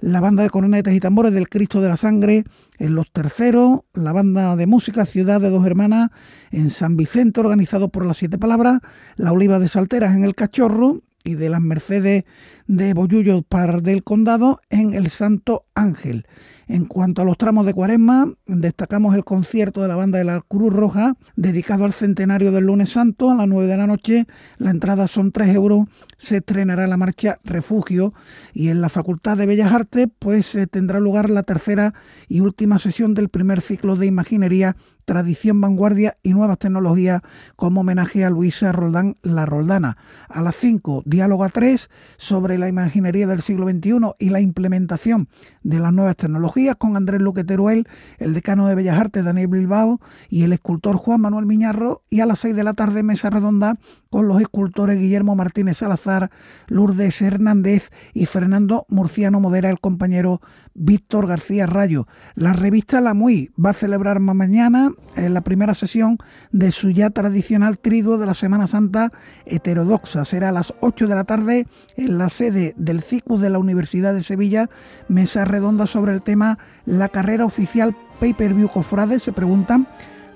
la banda de cornetas y tambores del Cristo de la Sangre en Los Terceros, la banda de música Ciudad de Dos Hermanas en San Vicente, organizado por las Siete Palabras, la Oliva de Salteras en El Cachorro y de las Mercedes de Bollullo Par del Condado en el Santo Ángel. En cuanto a los tramos de cuaresma, destacamos el concierto de la banda de la Cruz Roja, dedicado al centenario del lunes santo a las 9 de la noche. La entrada son 3 euros. Se estrenará la marcha Refugio y en la Facultad de Bellas Artes pues tendrá lugar la tercera y última sesión del primer ciclo de Imaginería, Tradición, Vanguardia y Nuevas Tecnologías como homenaje a Luisa Roldán La Roldana. A las 5, diálogo a 3 sobre la imaginería del siglo XXI y la implementación de las nuevas tecnologías con Andrés Luque Teruel, el decano de Bellas Artes Daniel Bilbao y el escultor Juan Manuel Miñarro y a las 6 de la tarde mesa redonda con los escultores Guillermo Martínez Salazar, Lourdes Hernández y Fernando Murciano modera el compañero Víctor García Rayo. La revista La Muy va a celebrar mañana en la primera sesión de su ya tradicional triduo de la Semana Santa heterodoxa. Será a las 8 de la tarde en la sede del CICUS de la Universidad de Sevilla, mesa redonda sobre el tema La carrera oficial Pay-Per-View Cofrade. Se preguntan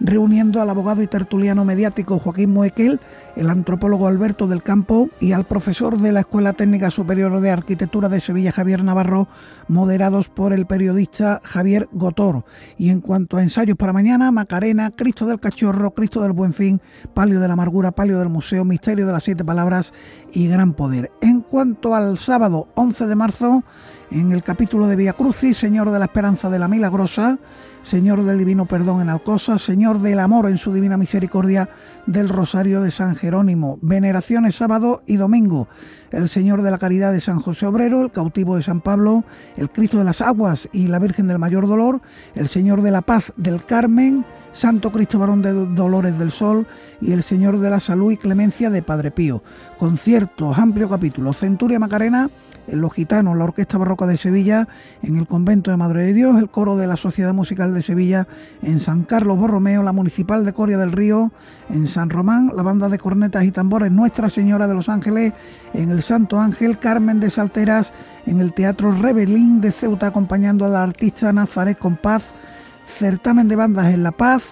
reuniendo al abogado y tertuliano mediático Joaquín Moequel, el antropólogo Alberto del Campo y al profesor de la Escuela Técnica Superior de Arquitectura de Sevilla, Javier Navarro, moderados por el periodista Javier Gotor. Y en cuanto a ensayos para mañana, Macarena, Cristo del Cachorro, Cristo del Buen Fin, Palio de la Amargura, Palio del Museo, Misterio de las Siete Palabras y Gran Poder. En cuanto al sábado 11 de marzo, en el capítulo de Vía Crucis, Señor de la Esperanza de la Milagrosa, Señor del Divino Perdón en Alcosa, Señor del Amor en su Divina Misericordia del Rosario de San Jerónimo, veneraciones sábado y domingo, el Señor de la Caridad de San José Obrero, el cautivo de San Pablo, el Cristo de las Aguas y la Virgen del Mayor Dolor, el Señor de la Paz del Carmen, Santo Cristo Varón de Dolores del Sol y el Señor de la Salud y Clemencia de Padre Pío. Conciertos, amplio capítulo, Centuria Macarena, en Los Gitanos, la Orquesta Barroca de Sevilla, en el Convento de Madre de Dios, el coro de la Sociedad Musical de Sevilla, en San Carlos Borromeo, la Municipal de Coria del Río, en San Román, la banda de cornetas y tambores Nuestra Señora de los Ángeles, en el Santo Ángel, Carmen de Salteras, en el Teatro Rebelín de Ceuta, acompañando a la artista Nazaret con Paz, certamen de bandas en La Paz,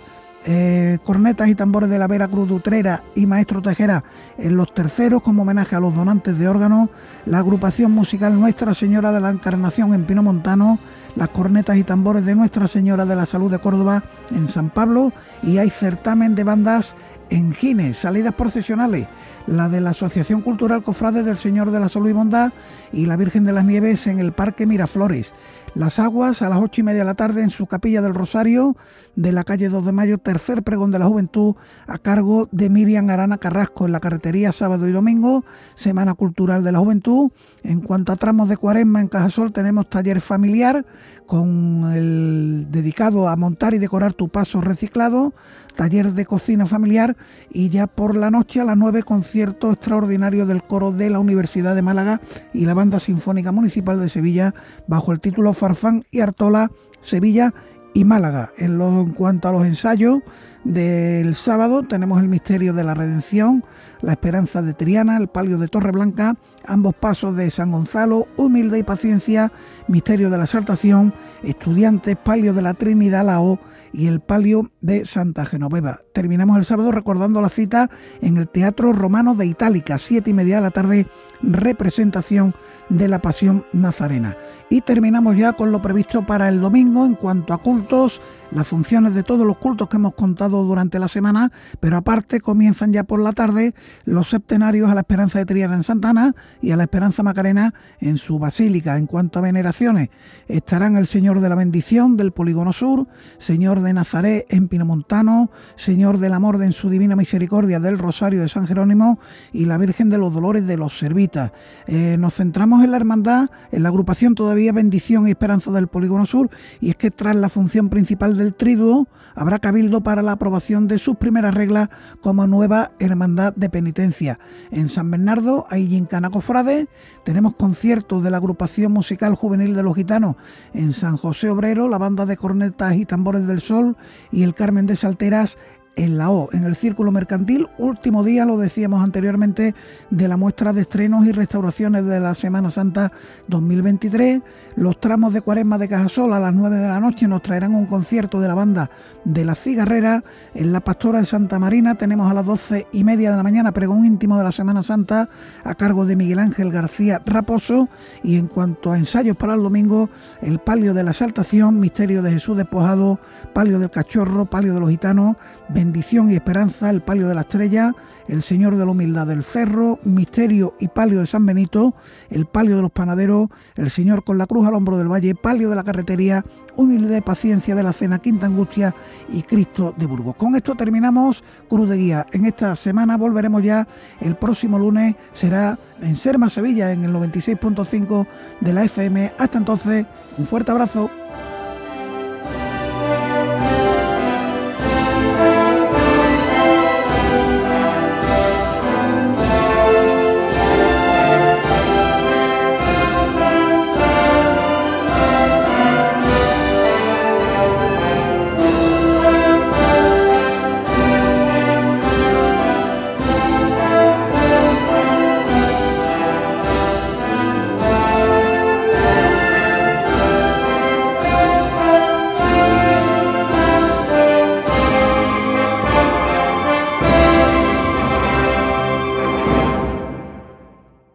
eh, cornetas y tambores de la Vera Cruz Utrera y Maestro Tejera en los terceros como homenaje a los donantes de órganos, la agrupación musical Nuestra Señora de la Encarnación en Pino Montano, las cornetas y tambores de Nuestra Señora de la Salud de Córdoba en San Pablo y hay certamen de bandas en Gines, salidas procesionales, la de la Asociación Cultural Cofrade del Señor de la Salud y Bondad y la Virgen de las Nieves en el Parque Miraflores. Las Aguas a las ocho y media de la tarde en su capilla del Rosario de la calle 2 de Mayo, tercer pregón de la juventud a cargo de Miriam Arana Carrasco en la carretería sábado y domingo, Semana Cultural de la Juventud. En cuanto a tramos de cuaresma en Cajasol tenemos taller familiar con el dedicado a montar y decorar tu paso reciclado, taller de cocina familiar y ya por la noche a las 9 concierto extraordinario del coro de la Universidad de Málaga y la Banda Sinfónica Municipal de Sevilla bajo el título Farfán y Artola, Sevilla y Málaga. En, en cuanto a los ensayos del sábado tenemos el misterio de la redención, la esperanza de Triana, el palio de Torreblanca, ambos pasos de San Gonzalo, humilde y paciencia, misterio de la exaltación, estudiantes, palio de la Trinidad, la O y el palio de Santa Genoveva. Terminamos el sábado recordando la cita en el Teatro Romano de Itálica, siete y media de la tarde, representación de la Pasión Nazarena. Y terminamos ya con lo previsto para el domingo en cuanto a cultos, las funciones de todos los cultos que hemos contado durante la semana, pero aparte comienzan ya por la tarde los septenarios a la Esperanza de Triana en Santana y a la Esperanza Macarena en su basílica. En cuanto a veneraciones, estarán el Señor de la Bendición del Polígono Sur, Señor de Nazaret en Pinomontano, Señor del Amor en su Divina Misericordia del Rosario de San Jerónimo y la Virgen de los Dolores de los Servitas. Eh, nos centramos en la hermandad, en la agrupación todavía Bendición y Esperanza del Polígono Sur y es que tras la función principal del triduo habrá cabildo para la aprobación de sus primeras reglas como nueva hermandad de penitencia. En San Bernardo hay Gincana Cofrade, tenemos conciertos de la agrupación musical juvenil de los gitanos en San José Obrero, la banda de cornetas y tambores del sol y el Carmen de Salteras en la O, en el Círculo Mercantil, último día, lo decíamos anteriormente, de la muestra de estrenos y restauraciones de la Semana Santa 2023. Los tramos de Cuaresma de Cajasol a las 9 de la noche nos traerán un concierto de la banda de la Cigarrera. En la Pastora de Santa Marina tenemos a las 12 y media de la mañana pregón íntimo de la Semana Santa a cargo de Miguel Ángel García Raposo. Y en cuanto a ensayos para el domingo, el palio de la Exaltación, Misterio de Jesús Despojado, palio del Cachorro, palio de los Gitanos, bendición y esperanza, el palio de la estrella, el Señor de la Humildad del Ferro, misterio y palio de San Benito, el palio de los panaderos, el Señor con la cruz al hombro del valle, palio de la carretería, humilde paciencia de la cena, quinta angustia y Cristo de Burgos. Con esto terminamos Cruz de Guía. En esta semana volveremos ya el próximo lunes, será en Serma Sevilla en el 96.5 de la FM. Hasta entonces, un fuerte abrazo.